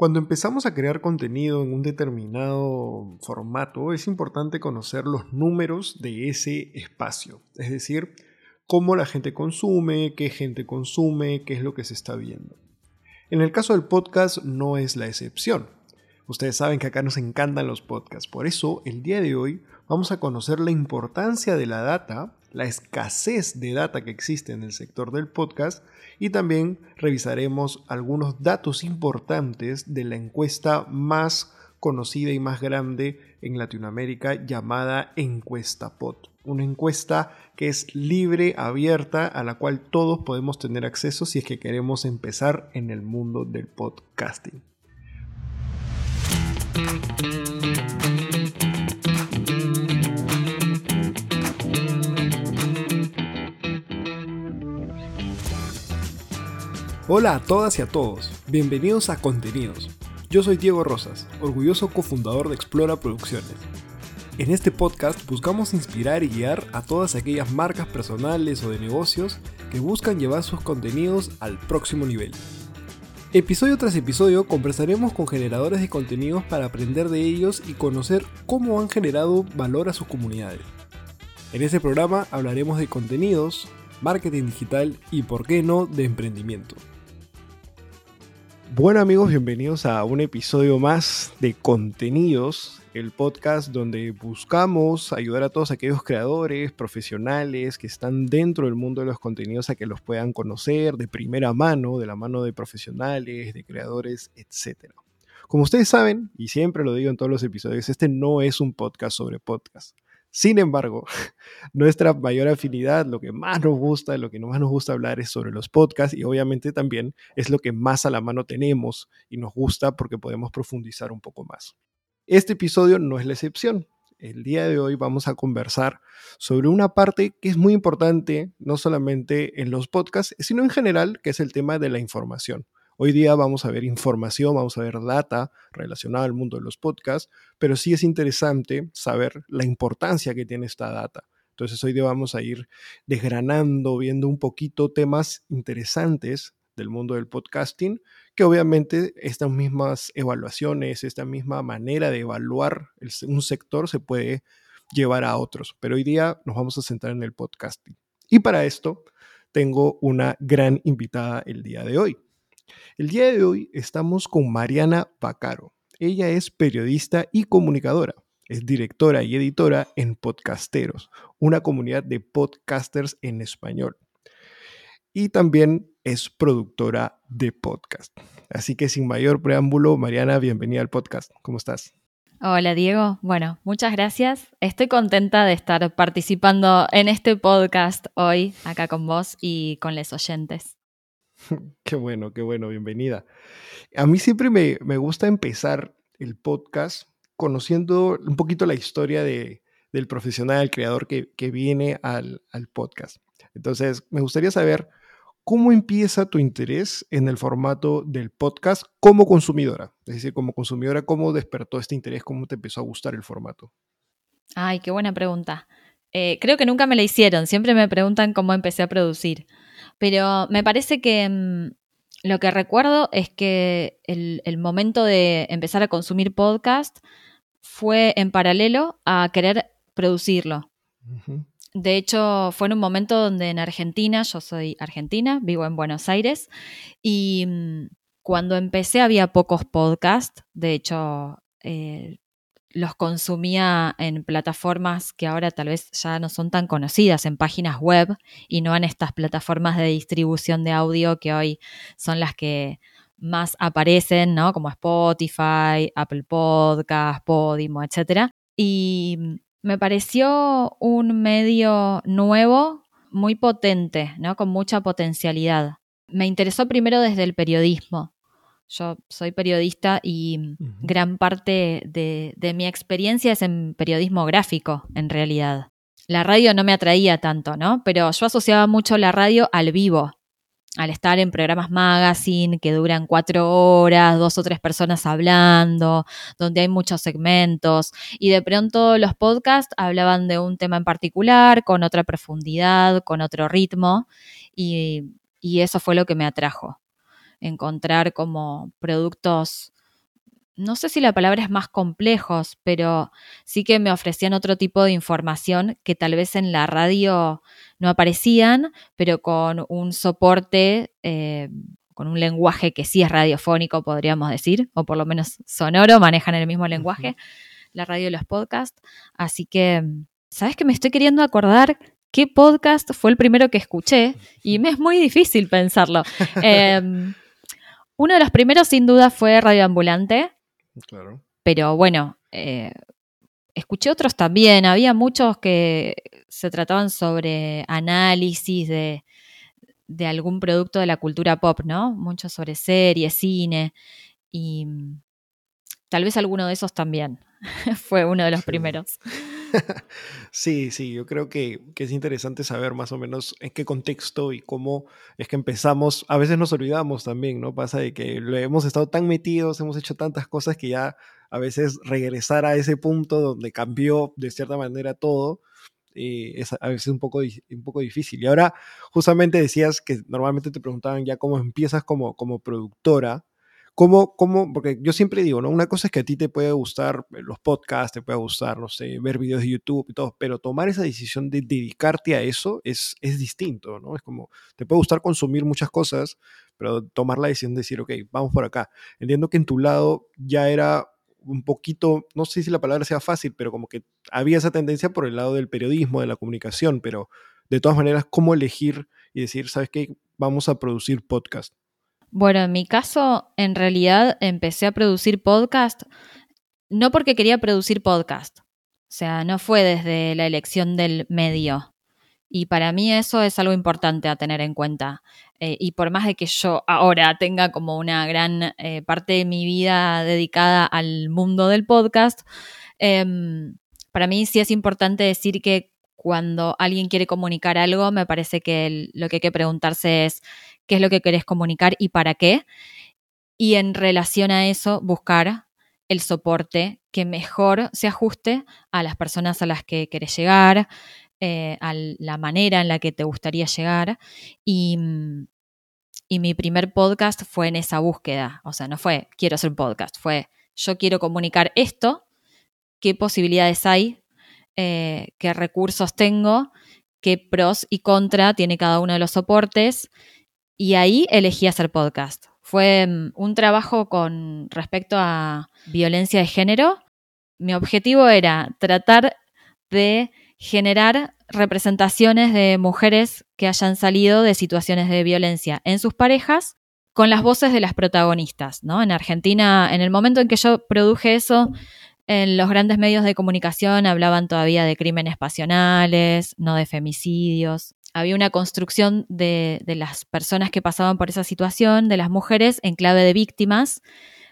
Cuando empezamos a crear contenido en un determinado formato, es importante conocer los números de ese espacio, es decir, cómo la gente consume, qué gente consume, qué es lo que se está viendo. En el caso del podcast no es la excepción. Ustedes saben que acá nos encantan los podcasts, por eso el día de hoy vamos a conocer la importancia de la data la escasez de data que existe en el sector del podcast y también revisaremos algunos datos importantes de la encuesta más conocida y más grande en Latinoamérica llamada Encuesta POT. Una encuesta que es libre, abierta, a la cual todos podemos tener acceso si es que queremos empezar en el mundo del podcasting. Hola a todas y a todos, bienvenidos a Contenidos. Yo soy Diego Rosas, orgulloso cofundador de Explora Producciones. En este podcast buscamos inspirar y guiar a todas aquellas marcas personales o de negocios que buscan llevar sus contenidos al próximo nivel. Episodio tras episodio conversaremos con generadores de contenidos para aprender de ellos y conocer cómo han generado valor a sus comunidades. En este programa hablaremos de contenidos, marketing digital y, por qué no, de emprendimiento. Bueno amigos, bienvenidos a un episodio más de Contenidos, el podcast donde buscamos ayudar a todos aquellos creadores, profesionales que están dentro del mundo de los contenidos a que los puedan conocer de primera mano, de la mano de profesionales, de creadores, etc. Como ustedes saben, y siempre lo digo en todos los episodios, este no es un podcast sobre podcast. Sin embargo, nuestra mayor afinidad, lo que más nos gusta, lo que más nos gusta hablar es sobre los podcasts y obviamente también es lo que más a la mano tenemos y nos gusta porque podemos profundizar un poco más. Este episodio no es la excepción. El día de hoy vamos a conversar sobre una parte que es muy importante, no solamente en los podcasts, sino en general, que es el tema de la información. Hoy día vamos a ver información, vamos a ver data relacionada al mundo de los podcasts, pero sí es interesante saber la importancia que tiene esta data. Entonces hoy día vamos a ir desgranando, viendo un poquito temas interesantes del mundo del podcasting, que obviamente estas mismas evaluaciones, esta misma manera de evaluar un sector se puede llevar a otros. Pero hoy día nos vamos a centrar en el podcasting. Y para esto tengo una gran invitada el día de hoy. El día de hoy estamos con Mariana Pacaro. Ella es periodista y comunicadora. Es directora y editora en Podcasteros, una comunidad de podcasters en español. Y también es productora de podcast. Así que sin mayor preámbulo, Mariana, bienvenida al podcast. ¿Cómo estás? Hola Diego, bueno, muchas gracias. Estoy contenta de estar participando en este podcast hoy acá con vos y con los oyentes. Qué bueno, qué bueno, bienvenida. A mí siempre me, gusta empezar el podcast conociendo un poquito la historia de, del profesional, el creador que, viene al, podcast. Entonces, me gustaría saber cómo empieza tu interés en el formato del podcast como consumidora. Es decir, como consumidora, ¿cómo despertó este interés? ¿Cómo te empezó a gustar el formato? Ay, qué buena pregunta. Eh, creo que nunca me la hicieron. Siempre me preguntan cómo empecé a producir. Pero me parece que mm, lo que recuerdo es que el, momento de empezar a consumir podcast fue en paralelo a querer producirlo. De hecho, fue en un momento donde en Argentina, yo soy argentina, vivo en Buenos Aires, y mm, cuando empecé había pocos podcasts. De hecho, eh, los consumía en plataformas que ahora tal vez ya no son tan conocidas, en páginas web y no en estas plataformas de distribución de audio que hoy son las que más aparecen, ¿no? Como Spotify, Apple Podcast, Podimo, etc. Y me pareció un medio nuevo, muy potente, ¿no? Con mucha potencialidad. Me interesó primero desde el periodismo. Yo soy periodista y gran parte de, mi experiencia es en periodismo gráfico, en realidad. La radio no me atraía tanto, ¿no? Pero yo asociaba mucho la radio al vivo, al estar en programas magazine que duran cuatro horas, dos o tres personas hablando, donde hay muchos segmentos. Y de pronto los podcasts hablaban de un tema en particular, con otra profundidad, con otro ritmo, y eso fue lo que me atrajo encontrar como productos no sé si la palabra es más complejos, pero sí que me ofrecían otro tipo de información que tal vez en la radio no aparecían, pero con un soporte, eh, con un lenguaje que sí es radiofónico, podríamos decir, o por lo menos sonoro, manejan el mismo lenguaje, la radio y los podcasts. Así que, ¿sabes que me estoy queriendo acordar? ¿Qué podcast fue el primero que escuché? Y me es muy difícil pensarlo. Em, uno de los primeros, sin duda, fue Radio Ambulante. Claro. Pero bueno, eh, escuché otros también. Había muchos que se trataban sobre análisis de, de algún producto de la cultura pop, ¿no? Muchos sobre series, cine. Y tal vez alguno de esos también. Fue uno de los primeros. sí, sí, yo creo que, es interesante saber más o menos en qué contexto y cómo es que empezamos. A veces nos olvidamos también, ¿no? Pasa de que hemos estado tan metidos, hemos hecho tantas cosas que ya a veces regresar a ese punto donde cambió de cierta manera todo. Eh, es a veces un poco, un poco difícil. Y ahora justamente decías que normalmente te preguntaban ya cómo empiezas como, como productora ¿Cómo, cómo, porque yo siempre digo, ¿no? Una cosa es que a ti te puede gustar eh, los podcasts, te puede gustar, no sé, ver videos de YouTube y todo, pero tomar esa decisión de dedicarte a eso es, es distinto, ¿no? Es como, te puede gustar consumir muchas cosas, pero tomar la decisión de decir, ok, vamos por acá. Entiendo que en tu lado ya era un poquito, no sé si la palabra sea fácil, pero como que había esa tendencia por el lado del periodismo, de la comunicación, pero de todas maneras, ¿cómo elegir y decir, sabes qué, vamos a producir podcast? Bueno, en mi caso, en realidad empecé a producir podcast no porque quería producir podcast. O sea, no fue desde la elección del medio. Y para mí eso es algo importante a tener en cuenta. Eh, y por más de que yo ahora tenga como una gran eh, parte de mi vida dedicada al mundo del podcast, em, para mí sí es importante decir que cuando alguien quiere comunicar algo, me parece que lo que hay que preguntarse es qué es lo que querés comunicar y para qué. Y en relación a eso, buscar el soporte que mejor se ajuste a las personas a las que querés llegar, eh, a la manera en la que te gustaría llegar. Y, y mi primer podcast fue en esa búsqueda. O sea, no fue quiero hacer un podcast, fue yo quiero comunicar esto, qué posibilidades hay, eh, qué recursos tengo, qué pros y contra tiene cada uno de los soportes y ahí elegí hacer podcast. Fue mm, un trabajo con respecto a violencia de género. Mi objetivo era tratar de generar representaciones de mujeres que hayan salido de situaciones de violencia en sus parejas con las voces de las protagonistas, ¿no? En Argentina, en el momento en que yo produje eso, en los grandes medios de comunicación hablaban todavía de crímenes pasionales, no de femicidios había una construcción de, las personas que pasaban por esa situación, de las mujeres, en clave de víctimas,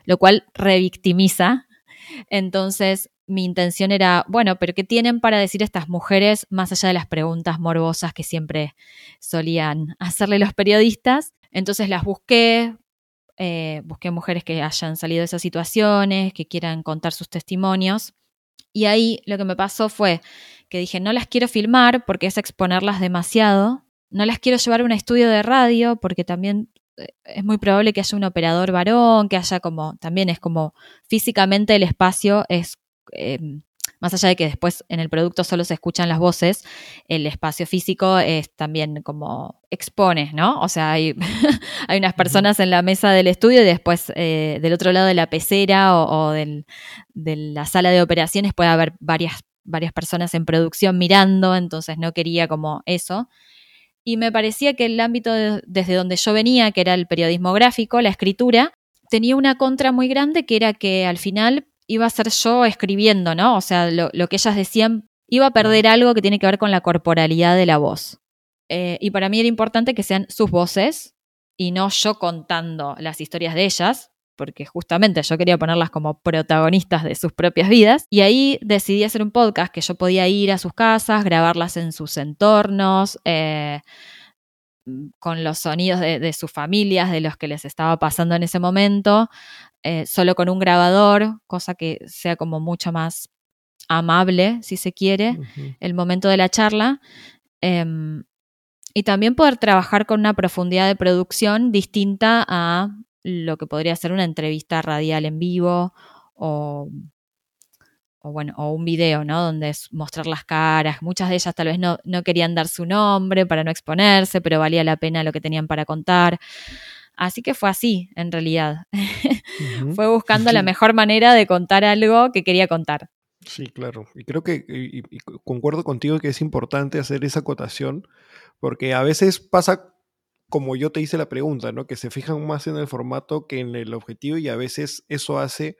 lo cual revictimiza. Entonces, mi intención era, bueno, pero ¿qué tienen para decir estas mujeres más allá de las preguntas morbosas que siempre solían hacerle los periodistas? Entonces las busqué, eh, busqué mujeres que hayan salido de esas situaciones, que quieran contar sus testimonios. Y ahí lo que me pasó fue que dije, no las quiero filmar porque es exponerlas demasiado, no las quiero llevar a un estudio de radio porque también eh, es muy probable que haya un operador varón, que haya como, también es como físicamente el espacio es, em, más allá de que después en el producto solo se escuchan las voces, el espacio físico es también como expone, ¿no? O sea, hay, hay unas personas en la mesa del estudio y después eh, del otro lado de la pecera o, de la sala de operaciones puede haber varias varias personas en producción mirando, entonces no quería como eso. Y me parecía que el ámbito desde donde yo venía, que era el periodismo gráfico, la escritura, tenía una contra muy grande que era que al final iba a ser yo escribiendo, ¿no? O sea, lo, que ellas decían iba a perder algo que tiene que ver con la corporalidad de la voz. Eh, y para mí era importante que sean sus voces y no yo contando las historias de ellas, porque justamente yo quería ponerlas como protagonistas de sus propias vidas. Y ahí decidí hacer un podcast que yo podía ir a sus casas, grabarlas en sus entornos, eh, con los sonidos de, sus familias, de los que les estaba pasando en ese momento, eh, solo con un grabador, cosa que sea como mucho más amable, si se quiere, el momento de la charla. Em, y también poder trabajar con una profundidad de producción distinta a lo que podría ser una entrevista radial en vivo o, bueno, o un video, ¿no? Donde es mostrar las caras. Muchas de ellas tal vez no, no querían dar su nombre para no exponerse, pero valía la pena lo que tenían para contar. Así que fue así, en realidad. fue buscando la mejor manera de contar algo que quería contar. Sí, claro. Y creo que y, concuerdo contigo que es importante hacer esa acotación, porque a veces pasa como yo te hice la pregunta, ¿no? Que se fijan más en el formato que en el objetivo y a veces eso hace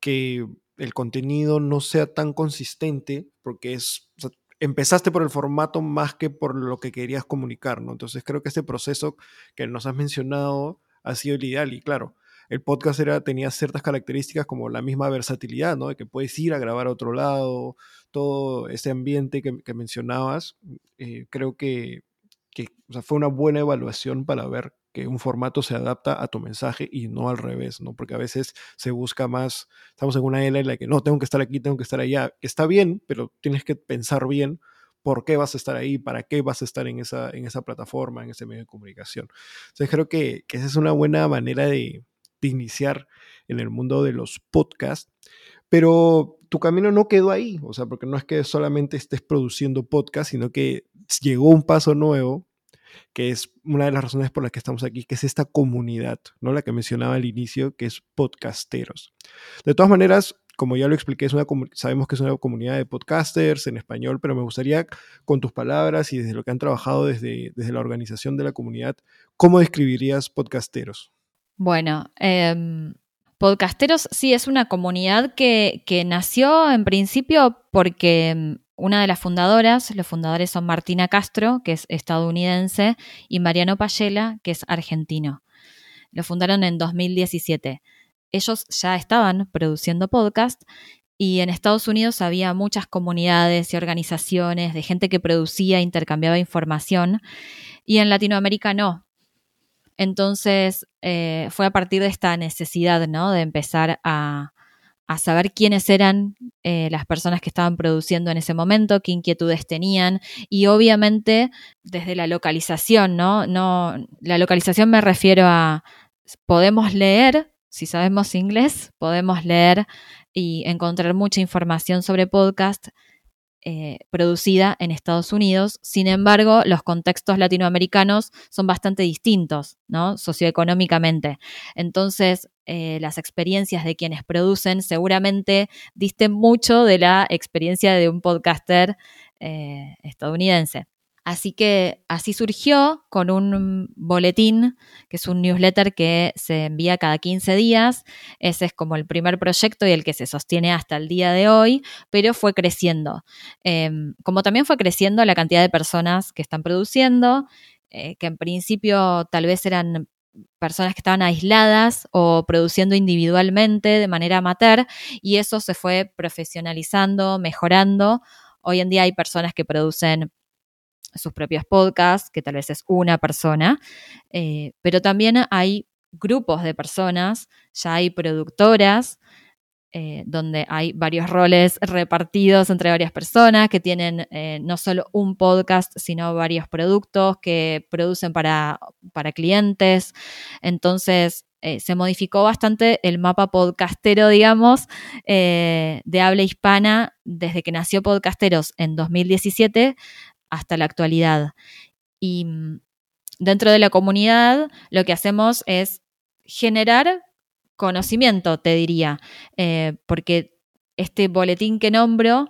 que el contenido no sea tan consistente porque es, empezaste por el formato más que por lo que querías comunicar, ¿no? Entonces creo que este proceso que nos has mencionado ha sido el ideal y claro, el podcast era, tenía ciertas características como la misma versatilidad, ¿no? De que puedes ir a grabar a otro lado, todo ese ambiente que, mencionabas, eh, creo que que fue una buena evaluación para ver que un formato se adapta a tu mensaje y no al revés, ¿no? Porque a veces se busca más, estamos en una era en la que no, tengo que estar aquí, tengo que estar allá. Está bien, pero tienes que pensar bien por qué vas a estar ahí, para qué vas a estar en esa, en esa plataforma, en ese medio de comunicación. Entonces creo que, esa es una buena manera de, de iniciar en el mundo de los podcasts, pero tu camino no quedó ahí, o sea, porque no es que solamente estés produciendo podcast, sino que llegó un paso nuevo, que es una de las razones por las que estamos aquí, que es esta comunidad, ¿no? La que mencionaba al inicio, que es podcasteros. De todas maneras, como ya lo expliqué, es una, sabemos que es una comunidad de podcasters en español, pero me gustaría, con tus palabras y desde lo que han trabajado desde, desde la organización de la comunidad, ¿cómo describirías podcasteros? Bueno, eh, Podcasteros sí es una comunidad que, nació en principio porque mm, una de las fundadoras, los fundadores son Martina Castro, que es estadounidense, y Mariano Payela, que es argentino. Lo fundaron en 2017. Ellos ya estaban produciendo podcast y en Estados Unidos había muchas comunidades y organizaciones de gente que producía, intercambiaba información y en Latinoamérica no. Entonces, eh, fue a partir de esta necesidad, ¿no? De empezar a, saber quiénes eran eh, las personas que estaban produciendo en ese momento, qué inquietudes tenían y obviamente desde la localización, ¿no? no la localización me refiero a, podemos leer, si sabemos inglés, podemos leer y encontrar mucha información sobre podcast eh, producida en Estados Unidos. Sin embargo, los contextos latinoamericanos son bastante distintos, ¿no? Socioeconómicamente. Entonces, eh, las experiencias de quienes producen seguramente disten mucho de la experiencia de un podcaster eh, estadounidense. Así que así surgió con un boletín, que es un newsletter que se envía cada 15 días. Ese es como el primer proyecto y el que se sostiene hasta el día de hoy, pero fue creciendo. Em, como también fue creciendo la cantidad de personas que están produciendo, eh, que en principio tal vez eran personas que estaban aisladas o produciendo individualmente de manera amateur y eso se fue profesionalizando, mejorando. Hoy en día hay personas que producen sus propios podcasts, que tal vez es una persona, eh, pero también hay grupos de personas, ya hay productoras, eh, donde hay varios roles repartidos entre varias personas que tienen eh, no solo un podcast, sino varios productos que producen para, para clientes. Entonces, se modificó bastante el mapa podcastero, digamos, de habla hispana desde que nació Podcasteros en 2017 hasta la actualidad. Y mm, dentro de la comunidad lo que hacemos es generar conocimiento, te diría, eh, porque este boletín que nombro,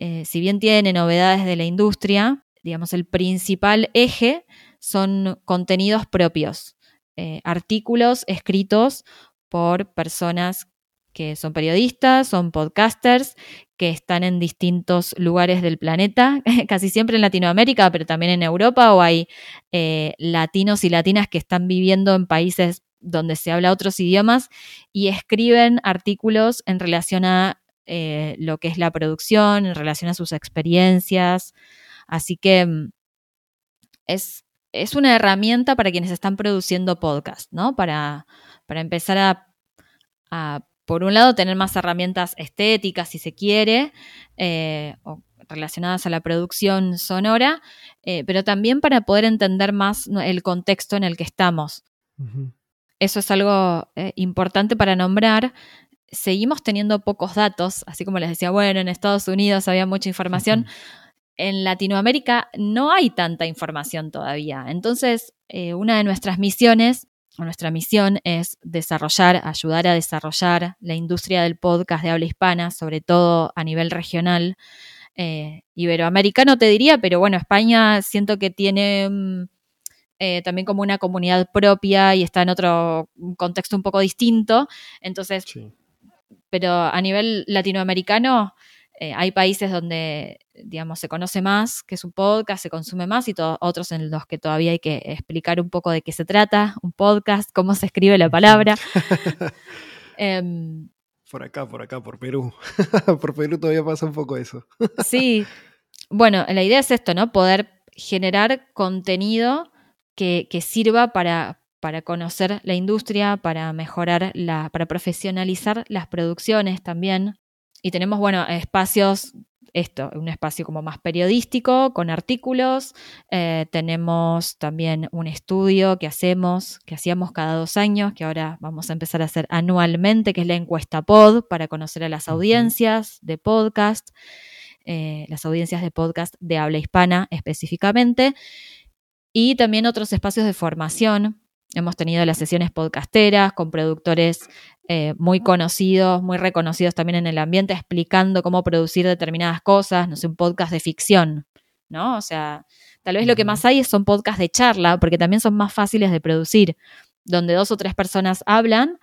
eh, si bien tiene novedades de la industria, digamos, el principal eje son contenidos propios, eh, artículos escritos por personas que son periodistas, son podcasters, que están en distintos lugares del planeta, casi siempre en Latinoamérica, pero también en Europa, o hay eh, latinos y latinas que están viviendo en países donde se habla otros idiomas y escriben artículos en relación a eh, lo que es la producción, en relación a sus experiencias. Así que mm, es, es una herramienta para quienes están produciendo podcast, ¿no? Para, para empezar a, a por un lado, tener más herramientas estéticas, si se quiere, eh, o relacionadas a la producción sonora, eh, pero también para poder entender más el contexto en el que estamos. Eso es algo eh, importante para nombrar. seguimos teniendo pocos datos, así como les decía, bueno, en Estados Unidos había mucha información. En Latinoamérica no hay tanta información todavía. Entonces, eh, una de nuestras misiones, nuestra misión es desarrollar, ayudar a desarrollar la industria del podcast de habla hispana, sobre todo a nivel regional. Eh, iberoamericano te diría, pero bueno, España siento que tiene mm, eh, también como una comunidad propia y está en otro contexto un poco distinto. Entonces, pero a nivel latinoamericano eh, hay países donde, digamos, se conoce más que es un podcast, se consume más y otros en los que todavía hay que explicar un poco de qué se trata, un podcast, cómo se escribe la palabra. Em, por acá, por acá, por Perú. por Perú todavía pasa un poco eso. sí. Bueno, la idea es esto, ¿no? Poder generar contenido que, sirva para, para conocer la industria, para mejorar la, para profesionalizar las producciones también. Y tenemos, bueno, espacios, esto, un espacio como más periodístico, con artículos. Eh, tenemos también un estudio que hacemos, que hacíamos cada dos años, que ahora vamos a empezar a hacer anualmente, que es la encuesta pod, para conocer a las audiencias de podcast, eh, las audiencias de podcast de habla hispana específicamente y también otros espacios de formación. Hemos tenido las sesiones podcasteras con productores eh, muy conocidos, muy reconocidos también en el ambiente, explicando cómo producir determinadas cosas, no sé, un podcast de ficción, ¿no? O sea, tal vez lo que más hay son podcasts de charla, porque también son más fáciles de producir, donde dos o tres personas hablan,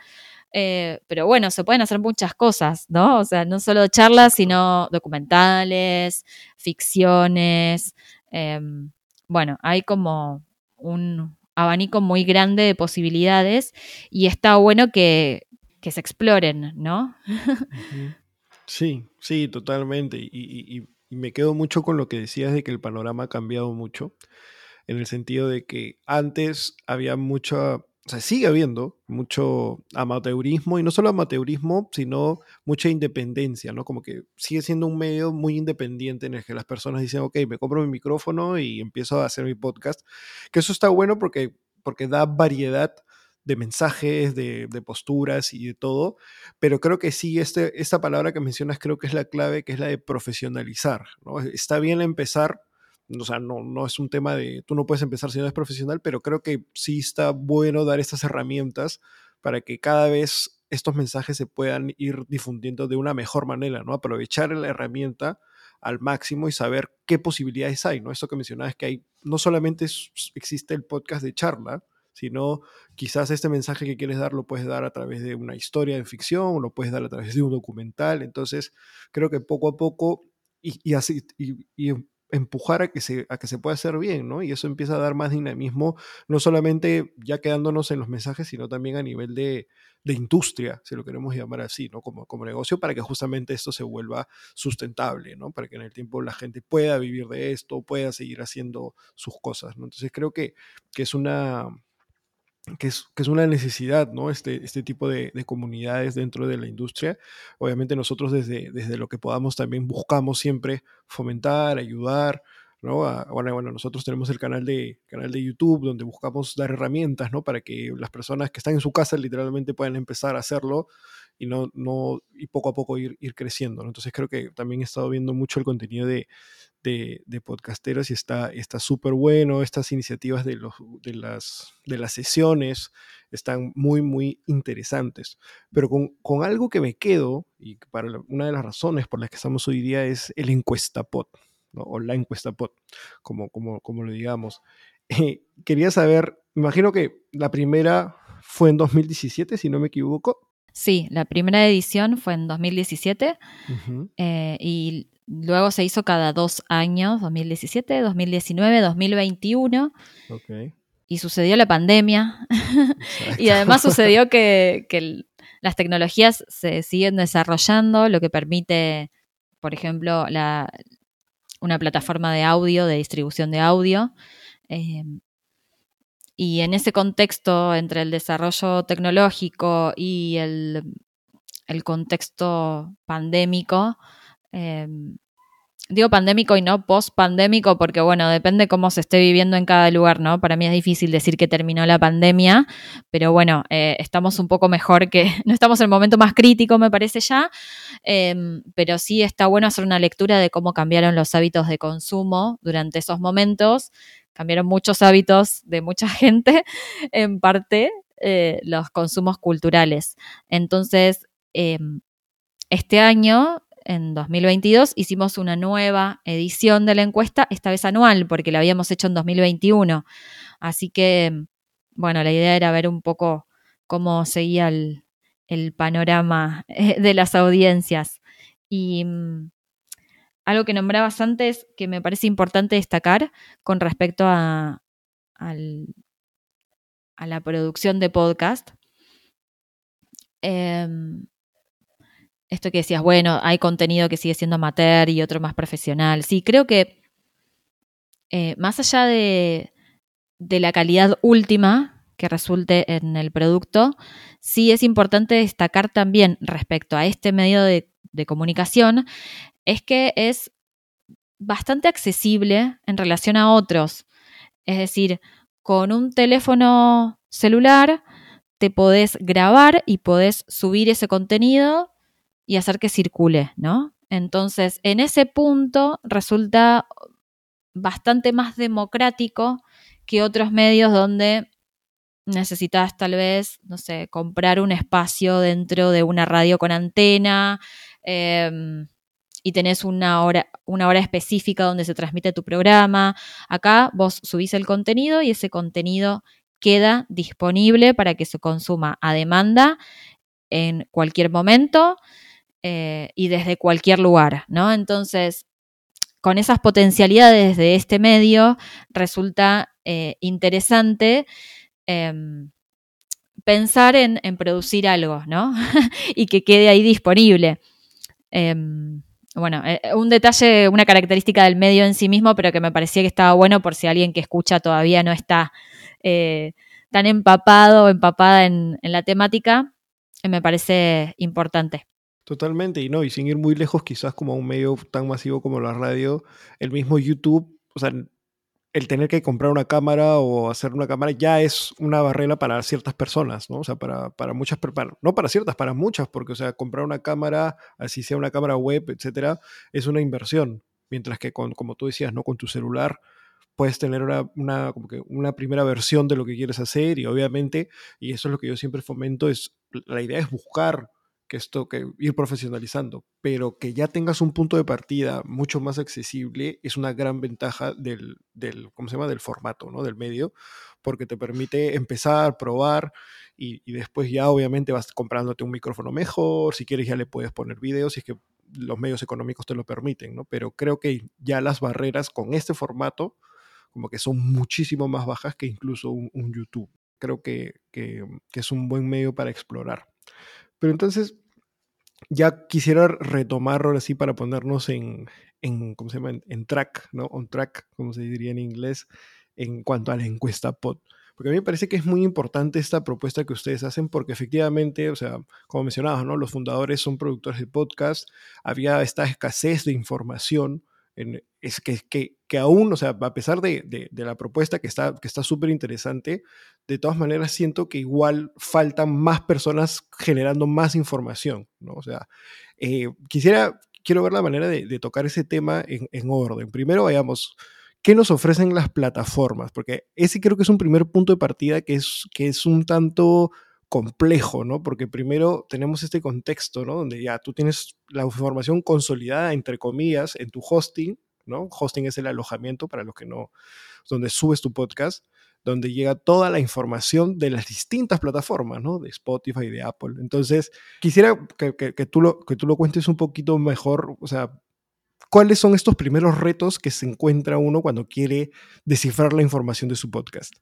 eh, pero bueno, se pueden hacer muchas cosas, ¿no? O sea, no solo charlas, sino documentales, ficciones. Em, bueno, hay como un abanico muy grande de posibilidades y está bueno que, se exploren, ¿no? Sí, sí, totalmente. y, me quedo mucho con lo que decías de que el panorama ha cambiado mucho, en el sentido de que antes había mucha o sea, sigue habiendo mucho amateurismo, y no solo amateurismo, sino mucha independencia, ¿no? Como que sigue siendo un medio muy independiente en el que las personas dicen, ok, me compro mi micrófono y empiezo a hacer mi podcast, que eso está bueno porque, porque da variedad de mensajes, de, posturas y de todo, pero creo que sí, este, esta palabra que mencionas creo que es la clave, que es la de profesionalizar, ¿no? Está bien empezar o sea, no, no es un tema de, tú no puedes empezar si no eres profesional, pero creo que sí está bueno dar estas herramientas para que cada vez estos mensajes se puedan ir difundiendo de una mejor manera, ¿no? Aprovechar la herramienta al máximo y saber qué posibilidades hay, ¿no? Esto que mencionabas que hay, no solamente existe el podcast de charla, sino quizás este mensaje que quieres dar lo puedes dar a través de una historia de ficción, lo puedes dar a través de un documental, entonces creo que poco a poco y, así, y, empujar a que, se, a que se pueda hacer bien, ¿no? Y eso empieza a dar más dinamismo, no solamente ya quedándonos en los mensajes, sino también a nivel de, industria, si lo queremos llamar así, ¿no? Como, como negocio, para que justamente esto se vuelva sustentable, ¿no? Para que en el tiempo la gente pueda vivir de esto, pueda seguir haciendo sus cosas, ¿no? Entonces creo que, que es una que es, que es, una necesidad, ¿no? Este, este tipo de, de, comunidades dentro de la industria. Obviamente nosotros desde, desde lo que podamos también buscamos siempre fomentar, ayudar, ¿no? bueno, bueno, nosotros tenemos el canal de, canal de YouTube donde buscamos dar herramientas, ¿no? Para que las personas que están en su casa literalmente puedan empezar a hacerlo y, no, no, y poco a poco ir, ir creciendo, ¿no? Entonces creo que también he estado viendo mucho el contenido de, de, podcasteros y está súper bueno. Estas iniciativas de, los, de, las, de las sesiones están muy, muy interesantes. Pero con, algo que me quedo, y para una de las razones por las que estamos hoy día es el encuesta pod, o la encuesta pod, como, como, como lo digamos. Eh, quería saber, imagino que la primera fue en 2017, si no me equivoco. Sí, la primera edición fue en 2017 eh, y Luego se hizo cada dos años, 2017, 2019, 2021. Y sucedió la pandemia. y además sucedió que, las tecnologías se siguen desarrollando, lo que permite, por ejemplo, la, una plataforma de audio, de distribución de audio. Em, y en ese contexto, entre el desarrollo tecnológico y el, el contexto pandémico, Em, digo pandémico y no post-pandémico porque, bueno, depende cómo se esté viviendo en cada lugar, ¿no? Para mí es difícil decir que terminó la pandemia, pero bueno, eh, estamos un poco mejor que, no estamos en el momento más crítico, me parece ya, em, pero sí está bueno hacer una lectura de cómo cambiaron los hábitos de consumo durante esos momentos. Cambiaron muchos hábitos de mucha gente, en parte eh, los consumos culturales. Entonces, em, este año en 2022 hicimos una nueva edición de la encuesta, esta vez anual, porque la habíamos hecho en 2021. Así que, bueno, la idea era ver un poco cómo seguía el, panorama eh, de las audiencias. Y mm, algo que nombrabas antes que me parece importante destacar con respecto a, a la producción de podcast. Em, esto que decías, bueno, hay contenido que sigue siendo amateur y otro más profesional. Sí, creo que eh, más allá de, la calidad última que resulte en el producto, sí es importante destacar también respecto a este medio de, de comunicación, es que es bastante accesible en relación a otros. Es decir, con un teléfono celular te podés grabar y podés subir ese contenido y hacer que circule, ¿no? Entonces, en ese punto resulta bastante más democrático que otros medios donde necesitas tal vez, no sé, comprar un espacio dentro de una radio con antena em, y tenés una hora, una hora específica donde se transmite tu programa. Acá vos subís el contenido y ese contenido queda disponible para que se consuma a demanda en cualquier momento eh, y desde cualquier lugar, ¿no? Entonces, con esas potencialidades de este medio, resulta eh, interesante em, pensar en, producir algo, ¿no? y que quede ahí disponible. Em, bueno, eh, un detalle, una característica del medio en sí mismo, pero que me parecía que estaba bueno por si alguien que escucha todavía no está tan empapado o empapada en la temática, me parece importante. Totalmente, y no, y sin ir muy lejos, quizás como un medio tan masivo como la radio, el mismo YouTube, o sea, el tener que comprar una cámara o hacer una cámara ya es una barrera para ciertas personas, ¿no? O sea, para, para muchas, para, no para ciertas, para muchas, porque, o sea, comprar una cámara, así sea una cámara web, etcétera, es una inversión. Mientras que, con, como tú decías, ¿no? Con tu celular puedes tener una, una, como que una primera versión de lo que quieres hacer y obviamente, y eso es lo que yo siempre fomento, es la idea es buscar que esto, que ir profesionalizando, pero que ya tengas un punto de partida mucho más accesible es una gran ventaja del, del ¿cómo se llama? Del formato, ¿no? Del medio, porque te permite empezar, probar y, y, después ya obviamente vas comprándote un micrófono mejor, si quieres ya le puedes poner videos, si es que los medios económicos te lo permiten, ¿no? Pero creo que ya las barreras con este formato como que son muchísimo más bajas que incluso un, un YouTube. Creo que, que, que es un buen medio para explorar. Pero entonces, ya quisiera retomar ahora sí para ponernos en, en ¿cómo se llama? En, track, ¿no? On track, como se diría en inglés, en cuanto a la encuesta POD. Porque a mí me parece que es muy importante esta propuesta que ustedes hacen porque efectivamente, o sea, como mencionabas, ¿no? Los fundadores son productores de podcast, había esta escasez de información es que, que, que, aún, o sea, a pesar de, de, la propuesta que está que está súper interesante, de todas maneras siento que igual faltan más personas generando más información, ¿no? O sea, eh, quisiera, quiero ver la manera de, tocar ese tema en, en, orden. Primero vayamos, ¿qué nos ofrecen las plataformas? Porque ese creo que es un primer punto de partida que es, que es un tanto complejo, ¿no? Porque primero tenemos este contexto, ¿no? Donde ya tú tienes la información consolidada, entre comillas, en tu hosting, ¿no? Hosting es el alojamiento para los que no, donde subes tu podcast, donde llega toda la información de las distintas plataformas, ¿no? De Spotify, de Apple. Entonces, quisiera que, tú, lo, que tú lo cuentes un poquito mejor, o sea, ¿cuáles son estos primeros retos que se encuentra uno cuando quiere descifrar la información de su podcast?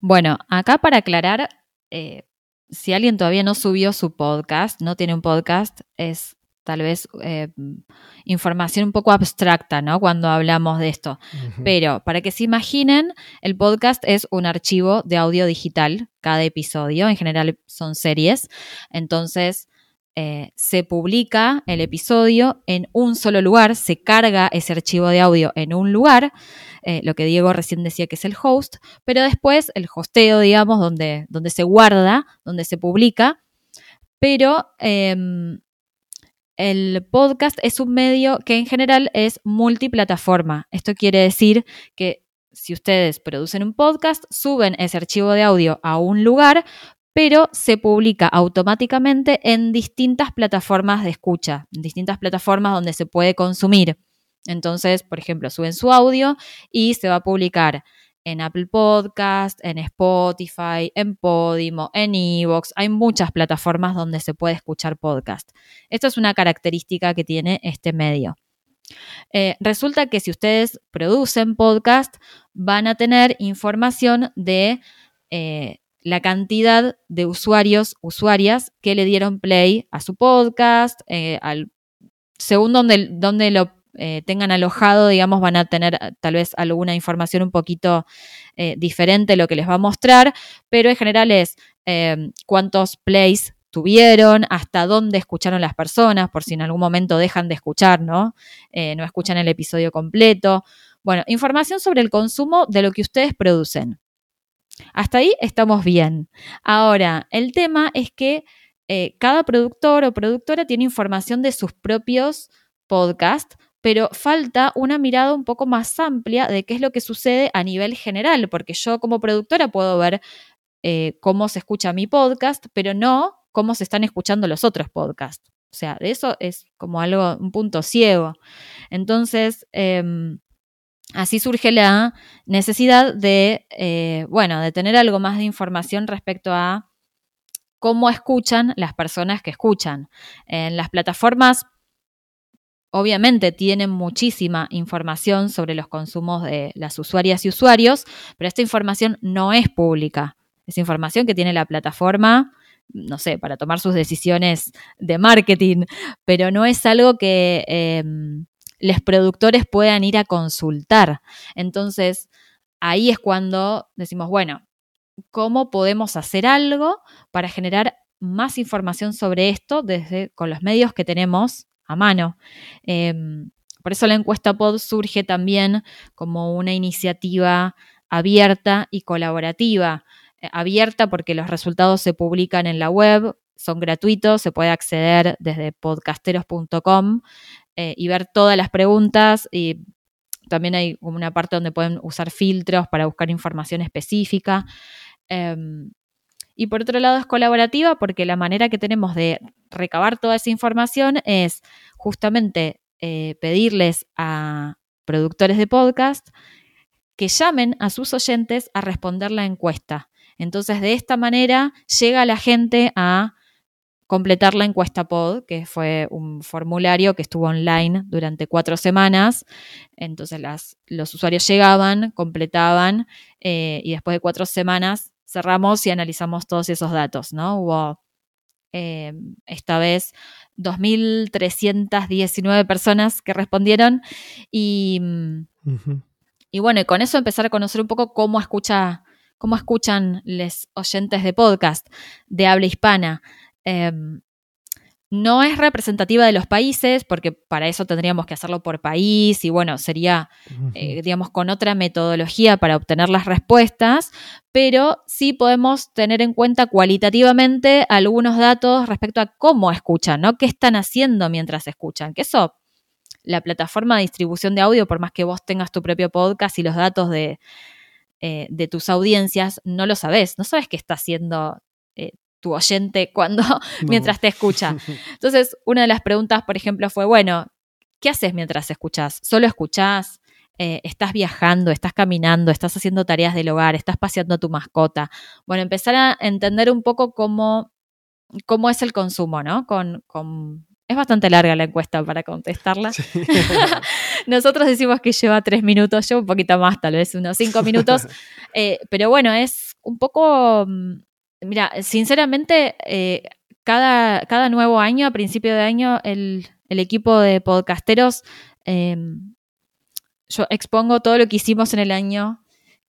Bueno, acá para aclarar, eh, si alguien todavía no subió su podcast, no tiene un podcast, es tal vez eh, información un poco abstracta, ¿no? Cuando hablamos de esto. Pero para que se imaginen, el podcast es un archivo de audio digital, cada episodio, en general son series. Entonces, eh, se publica el episodio en un solo lugar, se carga ese archivo de audio en un lugar, eh, lo que Diego recién decía que es el host, pero después el hosteo, digamos, donde, donde se guarda, donde se publica, pero em, el podcast es un medio que en general es multiplataforma. Esto quiere decir que si ustedes producen un podcast, suben ese archivo de audio a un lugar, pero se publica automáticamente en distintas plataformas de escucha, en distintas plataformas donde se puede consumir. Entonces, por ejemplo, suben su audio y se va a publicar en Apple Podcast, en Spotify, en Podimo, en Evox. Hay muchas plataformas donde se puede escuchar podcast. Esto es una característica que tiene este medio. Eh, resulta que si ustedes producen podcast, van a tener información de eh, la cantidad de usuarios, usuarias que le dieron play a su podcast, eh, según donde, donde lo eh, tengan alojado, digamos, van a tener eh, tal vez alguna información un poquito diferente lo que les va a mostrar, pero en general es cuántos plays tuvieron, hasta dónde escucharon las personas, por si en algún momento dejan de escuchar, ¿no? no escuchan el episodio completo. Bueno, información sobre el consumo de lo que ustedes producen. Hasta ahí estamos bien. Ahora, el tema es que eh, cada productor o productora tiene información de sus propios podcasts, pero falta una mirada un poco más amplia de qué es lo que sucede a nivel general, porque yo como productora puedo ver eh, cómo se escucha mi podcast, pero no cómo se están escuchando los otros podcasts. O sea, de eso es como algo, un punto ciego. Entonces, em, Así surge la necesidad de, eh, bueno, de tener algo más de información respecto a cómo escuchan las personas que escuchan. En las plataformas, obviamente, tienen muchísima información sobre los consumos de las usuarias y usuarios, pero esta información no es pública. Es información que tiene la plataforma no sé, para tomar sus decisiones de marketing, pero no es algo que em, los productores puedan ir a consultar. Entonces, ahí es cuando decimos, bueno, ¿cómo podemos hacer algo para generar más información sobre esto desde con los medios que tenemos mano? Em, por eso la encuesta pod surge también como una iniciativa abierta y colaborativa. Eh, abierta porque los resultados se publican en la web, son gratuitos, se puede acceder desde podcasteros.com eh, y ver todas las preguntas y también hay una parte donde pueden usar filtros para buscar información específica. Em, y por otro lado es colaborativa porque la manera que tenemos de recabar toda esa información es justamente eh, pedirles a productores de podcast que llamen a sus oyentes a responder la encuesta. Entonces, de esta manera llega la gente a completar la encuesta POD, que fue un formulario que estuvo online durante cuatro semanas. Entonces los usuarios llegaban, completaban eh, y después de cuatro semanas cerramos y analizamos todos esos datos, ¿no? Hubo eh, esta vez 2.319 personas que respondieron y, y bueno, y con eso empezar a conocer un poco cómo escucha cómo escuchan los oyentes de podcast de habla hispana. Em, no es representativa de los países, porque para eso tendríamos que hacerlo por país y bueno, sería, eh, digamos, con otra metodología para obtener las respuestas, pero sí podemos tener en cuenta cualitativamente algunos datos respecto a cómo escuchan, ¿no? ¿Qué están haciendo mientras escuchan? Que eso, la plataforma de distribución de audio, por más que vos tengas tu propio podcast y los datos de, eh, de tus audiencias, no lo sabes, no sabes qué está haciendo tu oyente cuando, mientras te escucha. Entonces, una de las preguntas, por ejemplo, fue, bueno, ¿qué haces mientras escuchas? ¿Solo escuchás? Eh, ¿Estás viajando? ¿Estás caminando? ¿Estás haciendo tareas del hogar? ¿Estás paseando a tu mascota? Bueno, empezar a entender un poco cómo, cómo es el consumo, ¿no? Con, con... Es bastante larga la encuesta para contestarla. Nosotros decimos que lleva tres minutos, yo un poquito más, tal vez unos cinco minutos. Eh, pero bueno, es un poco mm, Mira, sinceramente, eh, cada, cada, nuevo año, a principio de año, el, equipo de podcasteros, em, yo expongo todo lo que hicimos en el año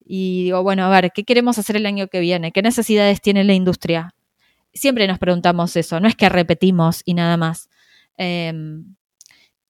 y digo, bueno, a ver, ¿qué queremos hacer el año que viene? ¿Qué necesidades tiene la industria? siempre nos preguntamos eso, no es que repetimos y nada más. Em,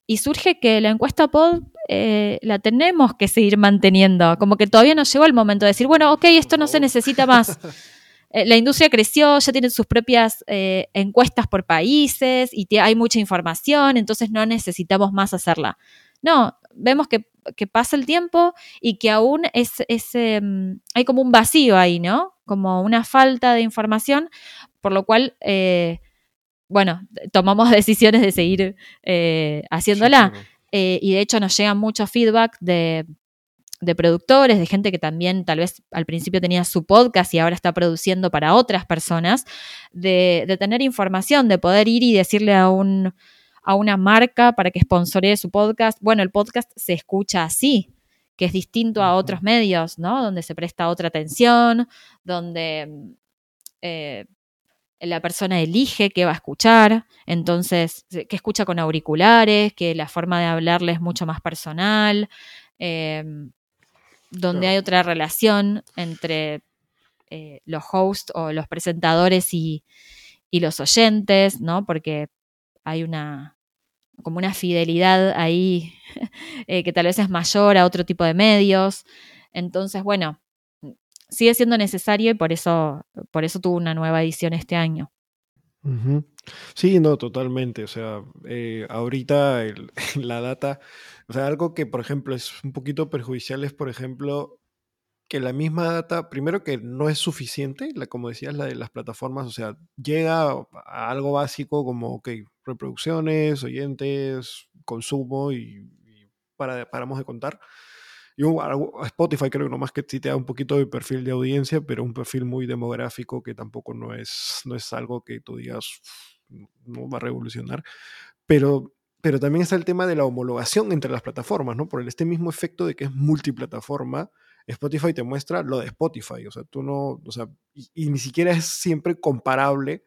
y surge que la encuesta pod eh, la tenemos que seguir manteniendo, como que todavía no llegó el momento de decir, bueno, ok, esto no se necesita más. Eh, la industria creció, ya tiene sus propias eh, encuestas por países y hay mucha información, entonces no necesitamos más hacerla. No, vemos que, pasa el tiempo y que aún es, em, hay como un vacío ahí, ¿no? Como una falta de información, por lo cual, eh, bueno, tomamos decisiones de seguir haciéndola. y de hecho nos llega mucho feedback de de productores, de gente que también tal vez al principio tenía su podcast y ahora está produciendo para otras personas, de, tener información, de poder ir y decirle a, un, a una marca para que sponsoree su podcast, bueno, el podcast se escucha así, que es distinto a otros medios, ¿no? Donde se presta otra atención, donde eh, la persona elige qué va a escuchar, entonces, que escucha con auriculares, que la forma de hablarle es mucho más personal. Eh, donde hay otra relación entre eh, los hosts o los presentadores y, los oyentes, ¿no? Porque hay una como una fidelidad ahí eh, que tal vez es mayor a otro tipo de medios. Entonces, bueno, sigue siendo necesario y por eso, por eso tuvo una nueva edición este año. Sí, no, totalmente. O sea, eh, ahorita la data, o sea, algo que, por ejemplo, es un poquito perjudicial es, por ejemplo, que la misma data, primero que no es suficiente, como decías, la de las plataformas, o sea, llega a algo básico como, ok, reproducciones, oyentes, consumo y, para, paramos de contar. Y Spotify creo que nomás que sí te da un poquito de perfil de audiencia, pero un perfil muy demográfico que tampoco no es, no es algo que tú digas no va a revolucionar. Pero, pero también está el tema de la homologación entre las plataformas, ¿no? Por este mismo efecto de que es multiplataforma, Spotify te muestra lo de Spotify, o sea, tú no, o sea, y, ni siquiera es siempre comparable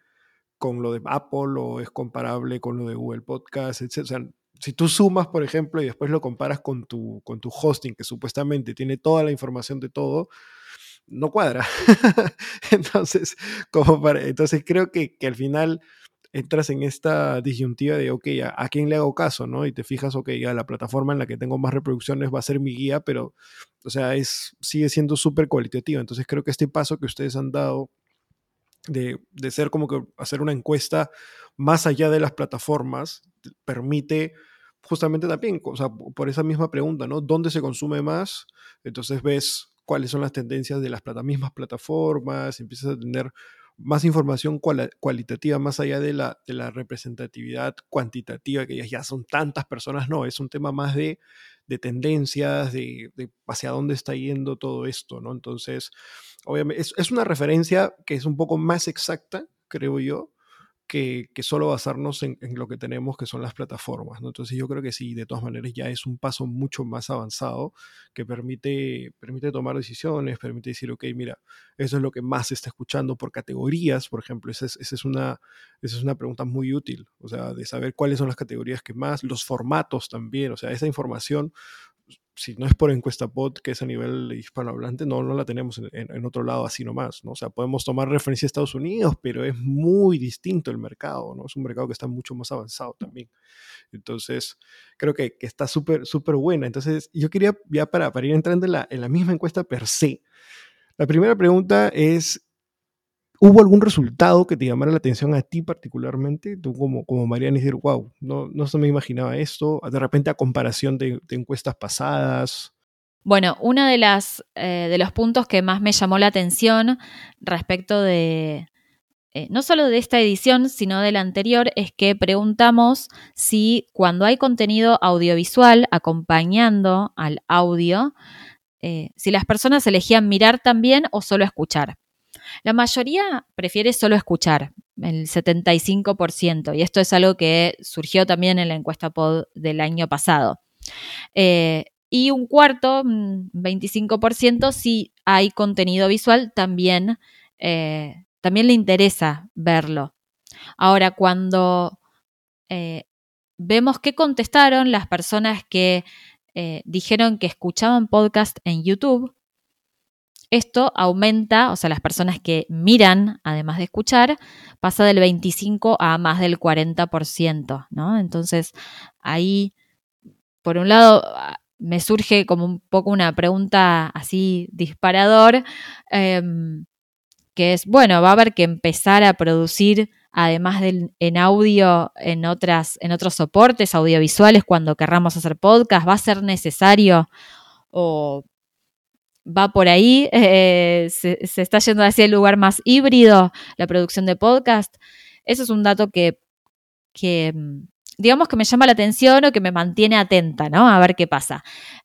con lo de Apple o es comparable con lo de Google Podcast, etc. O sea, si tú sumas, por ejemplo, y después lo comparas con tu, con tu hosting, que supuestamente tiene toda la información de todo, no cuadra. entonces, como para, entonces creo que, que, al final entras en esta disyuntiva de, ok, ¿a, quién le hago caso? ¿no? Y te fijas, ok, ya la plataforma en la que tengo más reproducciones va a ser mi guía, pero, o sea, es, sigue siendo súper cualitativa. Entonces creo que este paso que ustedes han dado de, de ser como que hacer una encuesta más allá de las plataformas permite justamente también, o sea, por esa misma pregunta, ¿no? ¿Dónde se consume más? Entonces ves cuáles son las tendencias de las mismas plataformas, empiezas a tener más información cualitativa, más allá de la, de la representatividad cuantitativa, que ya, son tantas personas, no, es un tema más de, de tendencias, de, de, hacia dónde está yendo todo esto, ¿no? Entonces, obviamente, es una referencia que es un poco más exacta, creo yo, que, solo basarnos en, lo que tenemos, que son las plataformas. ¿no? Entonces yo creo que sí, de todas maneras ya es un paso mucho más avanzado que permite, permite tomar decisiones, permite decir, ok, mira, eso es lo que más se está escuchando por categorías, por ejemplo, esa es, es, una, esa es una pregunta muy útil, o sea, de saber cuáles son las categorías que más, los formatos también, o sea, esa información si no es por encuesta pod, que es a nivel hispanohablante, no, no la tenemos en, otro lado así nomás, ¿no? O sea, podemos tomar referencia a Estados Unidos, pero es muy distinto el mercado, ¿no? Es un mercado que está mucho más avanzado también. Entonces, creo que, que está súper, súper buena. Entonces, yo quería, ya para, para ir entrando en la, en la misma encuesta per se, la primera pregunta es, ¿Hubo algún resultado que te llamara la atención a ti particularmente? Tú como, como Mariana, decir, wow, no, no se me imaginaba esto, de repente a comparación de, encuestas pasadas. Bueno, uno eh, de los puntos que más me llamó la atención respecto de, eh, no solo de esta edición, sino de la anterior, es que preguntamos si cuando hay contenido audiovisual acompañando al audio, eh, si las personas elegían mirar también o solo escuchar. La mayoría prefiere solo escuchar, el 75%, y esto es algo que surgió también en la encuesta pod del año pasado. Eh, y un cuarto, 25%, si hay contenido visual, también, eh, también le interesa verlo. Ahora, cuando eh, vemos qué contestaron las personas que dijeron que escuchaban podcast en YouTube, esto aumenta, o sea, las personas que miran, además de escuchar, pasa del 25 a más del 40%, ¿no? Entonces, ahí, por un lado, me surge como un poco una pregunta así disparador, em, que es, bueno, va a haber que empezar a producir, además del, en audio, en, otras, en otros soportes audiovisuales cuando querramos hacer podcast, va a ser necesario o va por ahí, eh, se, está yendo hacia el lugar más híbrido, la producción de podcast. Eso es un dato que, mm, digamos que me llama la atención o que me mantiene atenta, ¿no? A ver qué pasa.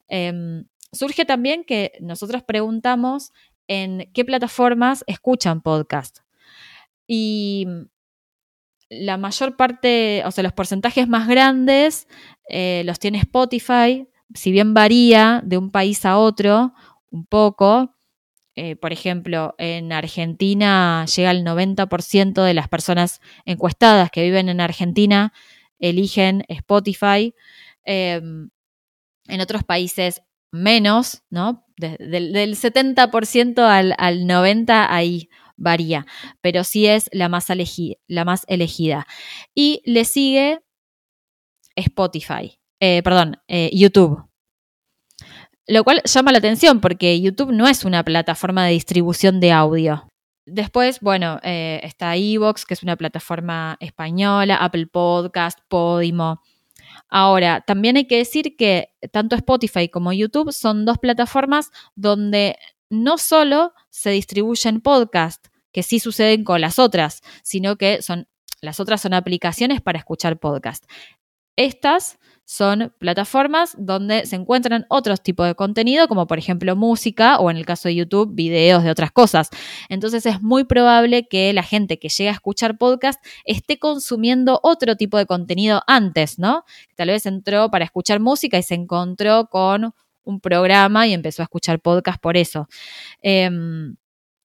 Em, surge también que nosotros preguntamos en qué plataformas escuchan podcast. Y la mayor parte, o sea, los porcentajes más grandes eh, los tiene Spotify, si bien varía de un país a otro, un poco. Eh, por ejemplo, en Argentina llega el 90% de las personas encuestadas que viven en Argentina eligen Spotify. Em, en otros países menos, ¿no? del, 70% al, 90% ahí varía, pero sí es la más, elegida. Y le sigue Spotify, eh, perdón, eh, YouTube. Lo cual llama la atención porque YouTube no es una plataforma de distribución de audio. Después, bueno, eh, está Evox, que es una plataforma española, Apple Podcast, Podimo. Ahora, también hay que decir que tanto Spotify como YouTube son dos plataformas donde no solo se distribuyen podcasts, que sí suceden con las otras, sino que son las otras son aplicaciones para escuchar podcasts. Estas son plataformas donde se encuentran otros tipos de contenido, como por ejemplo música o en el caso de YouTube, videos de otras cosas. Entonces es muy probable que la gente que llega a escuchar podcast esté consumiendo otro tipo de contenido antes, ¿no? Tal vez entró para escuchar música y se encontró con un programa y empezó a escuchar podcast por eso. Em,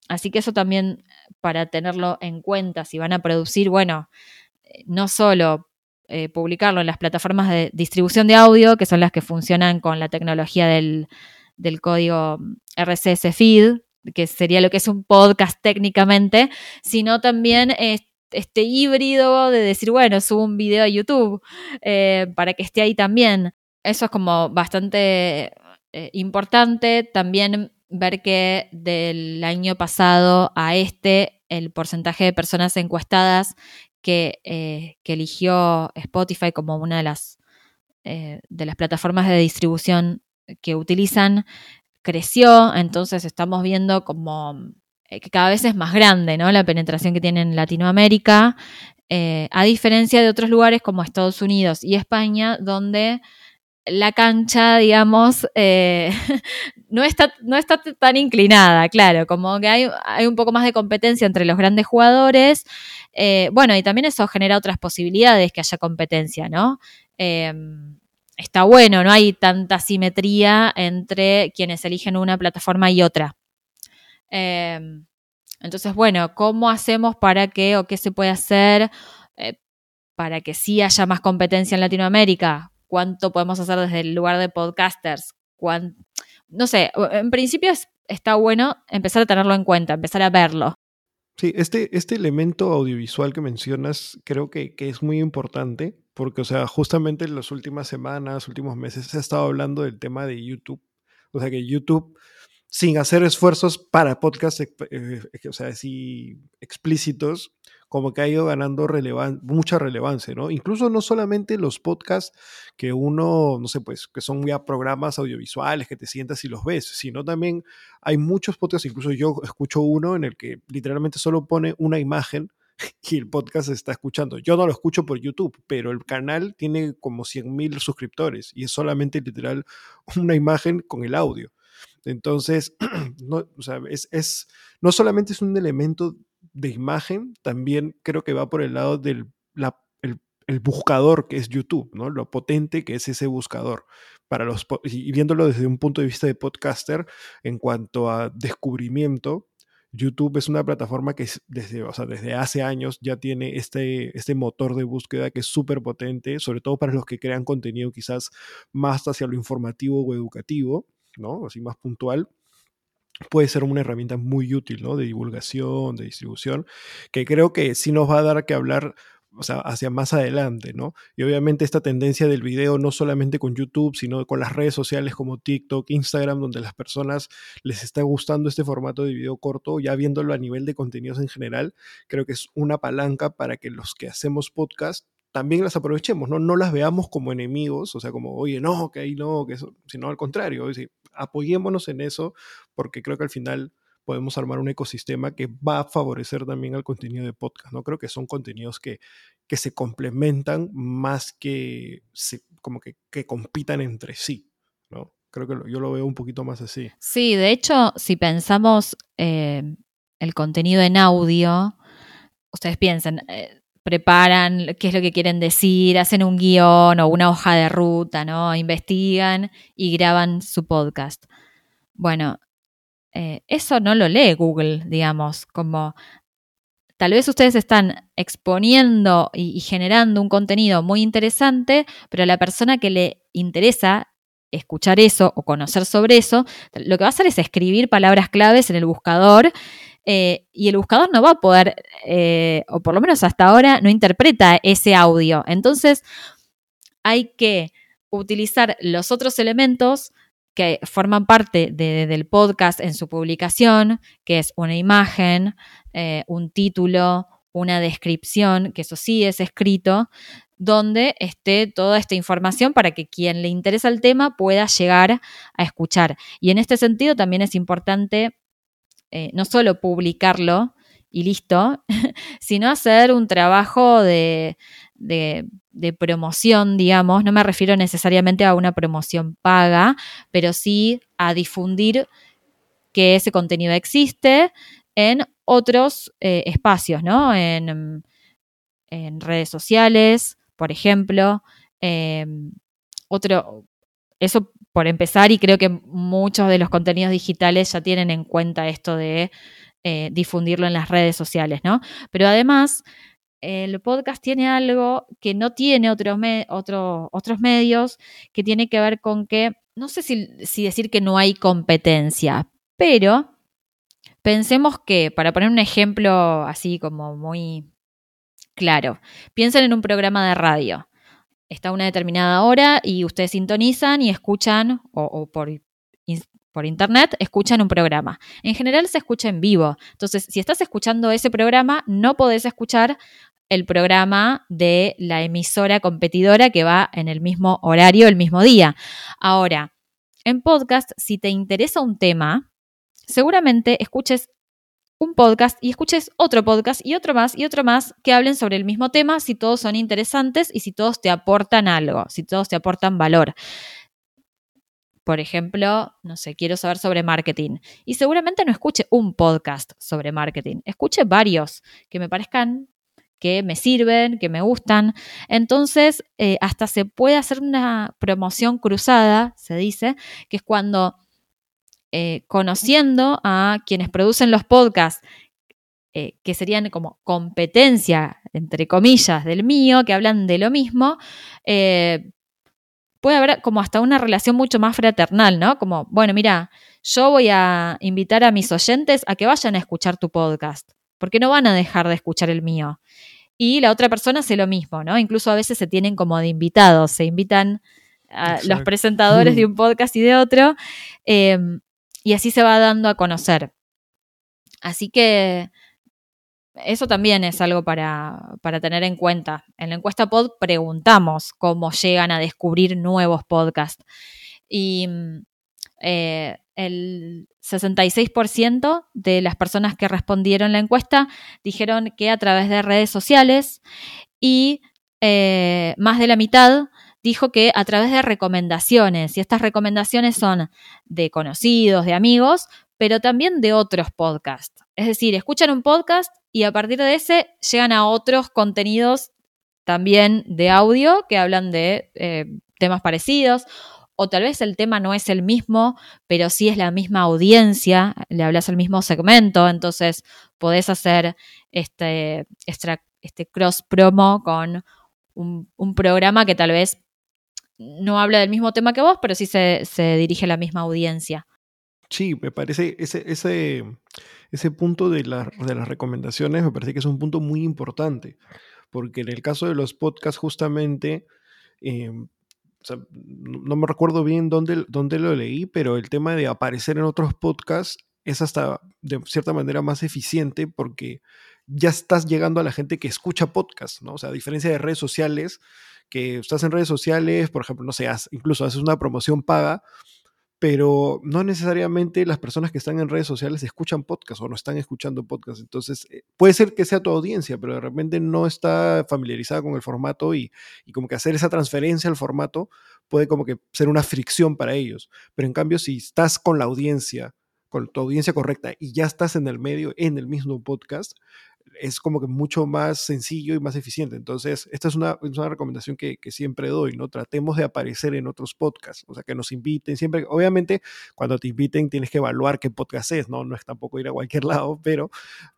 así que eso también para tenerlo en cuenta, si van a producir, bueno, eh, no solo eh, publicarlo en las plataformas de distribución de audio, que son las que funcionan con la tecnología del, código RSS feed, que sería lo que es un podcast técnicamente, sino también este híbrido de decir, bueno, subo un video a YouTube eh, para que esté ahí también. Eso es como bastante eh, importante. También ver que del año pasado a este el porcentaje de personas encuestadas eh, que, eligió Spotify como una de las, eh, de las plataformas de distribución que utilizan creció, entonces estamos viendo como eh, que cada vez es más grande ¿no? la penetración que tiene en Latinoamérica, a diferencia de otros lugares como Estados Unidos y España, donde la cancha, digamos, no, está, no está tan inclinada, claro, como que hay, hay, un poco más de competencia entre los grandes jugadores eh, bueno, y también eso genera otras posibilidades que haya competencia, ¿no? Em, está bueno, no hay tanta simetría entre quienes eligen una plataforma y otra. Em, entonces, bueno, ¿cómo hacemos para que o qué se puede hacer eh, para que sí haya más competencia en Latinoamérica? ¿Cuánto podemos hacer desde el lugar de podcasters? No sé, en principio está bueno empezar a tenerlo en cuenta, empezar a verlo. Sí, este, este elemento audiovisual que mencionas creo que, que, es muy importante porque, o sea, justamente en las últimas semanas, últimos meses se ha estado hablando del tema de YouTube. O sea, que YouTube, sin hacer esfuerzos para podcasts, eh, eh, o sea, así explícitos, como que ha ido ganando mucha relevancia, ¿no? Incluso no solamente los podcasts que uno, no sé, pues, que son ya programas audiovisuales que te sientas y los ves, sino también hay muchos podcasts, incluso yo escucho uno en el que literalmente solo pone una imagen y el podcast está escuchando. Yo no lo escucho por YouTube, pero el canal tiene como 100 mil suscriptores y es solamente literal una imagen con el audio. Entonces, o sea, es, no solamente es un elemento de imagen, también creo que va por el lado del el, buscador que es YouTube, ¿no? Lo potente que es ese buscador. Para los, y viéndolo desde un punto de vista de podcaster, en cuanto a descubrimiento, YouTube es una plataforma que desde, o sea, desde hace años ya tiene este, este motor de búsqueda que es súper potente, sobre todo para los que crean contenido quizás más hacia lo informativo o educativo, ¿no? Así más puntual. Puede ser una herramienta muy útil, ¿no? De divulgación, de distribución, que creo que sí nos va a dar que hablar o sea, hacia más adelante, ¿no? Y obviamente esta tendencia del video no solamente con YouTube, sino con las redes sociales como TikTok, Instagram, donde las personas les está gustando este formato de video corto, ya viéndolo a nivel de contenidos en general, creo que es una palanca para que los que hacemos podcast también las aprovechemos, ¿no? No las veamos como enemigos, o sea, como, oye, no, que ahí no, que eso, sino al contrario, apoyémonos en eso, porque creo que al final podemos armar un ecosistema que va a favorecer también al contenido de podcast, ¿no? Creo que son contenidos que, que se complementan más que se, como que, que compitan entre sí, ¿no? Creo que yo lo veo un poquito más así. Sí, de hecho, si pensamos eh, el contenido en audio, ustedes piensan, eh, preparan qué es lo que quieren decir, hacen un guion o una hoja de ruta, ¿no? Investigan y graban su podcast. Bueno, eh, eso no lo lee Google, digamos, como tal vez ustedes están exponiendo y, generando un contenido muy interesante, pero a la persona que le interesa escuchar eso o conocer sobre eso, lo que va a hacer es escribir palabras claves en el buscador eh, y el buscador no va a poder, eh, o por lo menos hasta ahora, no interpreta ese audio. Entonces, hay que utilizar los otros elementos que forman parte del podcast en su publicación, que es una imagen, eh, un título, una descripción, que eso sí es escrito, donde esté toda esta información para que quien le interesa el tema pueda llegar a escuchar. Y en este sentido también es importante eh, no solo publicarlo y listo, sino hacer un trabajo de, promoción, digamos. No me refiero necesariamente a una promoción paga, pero sí a difundir que ese contenido existe en otros eh, espacios, ¿no? En, redes sociales, por ejemplo. Em, otro, eso por empezar, y creo que muchos de los contenidos digitales ya tienen en cuenta esto de eh, difundirlo en las redes sociales, ¿no? Pero además, el podcast tiene algo que no tiene otros medios, que tiene que ver con que, no sé si decir que no hay competencia, pero pensemos que, para poner un ejemplo así como muy claro, piensen en un programa de radio está una determinada hora y ustedes sintonizan y escuchan, o, por, por, internet, escuchan un programa. En general se escucha en vivo. Entonces, si estás escuchando ese programa, no podés escuchar el programa de la emisora competidora que va en el mismo horario, el mismo día. Ahora, en podcast, si te interesa un tema, seguramente escuches un podcast y escuches otro podcast y otro más y otro más que hablen sobre el mismo tema si todos son interesantes y si todos te aportan algo, si todos te aportan valor. Por ejemplo, no sé, quiero saber sobre marketing. Y seguramente no escuche un podcast sobre marketing, escuche varios que me parezcan que me sirven, que me gustan. Entonces, eh, hasta se puede hacer una promoción cruzada, se dice, que es cuando eh, conociendo a quienes producen los podcasts, eh, que serían como competencia, entre comillas, del mío, que hablan de lo mismo, eh, puede haber como hasta una relación mucho más fraternal, ¿no? Como, bueno, mira, yo voy a invitar a mis oyentes a que vayan a escuchar tu podcast, porque no van a dejar de escuchar el mío. Y la otra persona hace lo mismo, ¿no? Incluso a veces se tienen como de invitados, se invitan a los presentadores de un podcast y de otro y así se va dando a conocer. Así que eso también es algo para, tener en cuenta. En la encuesta pod preguntamos cómo llegan a descubrir nuevos podcasts. Y eh, el 66% de las personas que respondieron la encuesta dijeron que a través de redes sociales y eh, más de la mitad dijo que a través de recomendaciones, y estas recomendaciones son de conocidos, de amigos, pero también de otros podcasts. Es decir, escuchan un podcast y a partir de ese llegan a otros contenidos también de audio que hablan de eh, temas parecidos. O tal vez el tema no es el mismo, pero sí es la misma audiencia, le hablas al mismo segmento, entonces podés hacer este, este, cross promo con un programa que tal vez no habla del mismo tema que vos, pero sí se, dirige a la misma audiencia. Sí, me parece ese, ese, ese punto de, de las recomendaciones me parece que es un punto muy importante, porque en el caso de los podcasts justamente, em, no me recuerdo bien dónde, dónde lo leí, pero el tema de aparecer en otros podcasts es hasta de cierta manera más eficiente porque ya estás llegando a la gente que escucha podcasts, ¿no? O sea, a diferencia de redes sociales, que estás en redes sociales, por ejemplo, no sé, incluso haces una promoción paga, pero no necesariamente las personas que están en redes sociales escuchan podcast o no están escuchando podcast. Entonces, eh, puede ser que sea tu audiencia, pero de repente no está familiarizada con el formato y, y, como que hacer esa transferencia al formato puede como que ser una fricción para ellos. Pero en cambio, si estás con la audiencia, con tu audiencia correcta y ya estás en el medio, en el mismo podcast, es como que mucho más sencillo y más eficiente. Entonces, esta es una, una recomendación que, que, siempre doy, ¿no? Tratemos de aparecer en otros podcasts, o sea, que nos inviten siempre. Obviamente, cuando te inviten tienes que evaluar qué podcast es, ¿no? No es tampoco ir a cualquier lado, pero,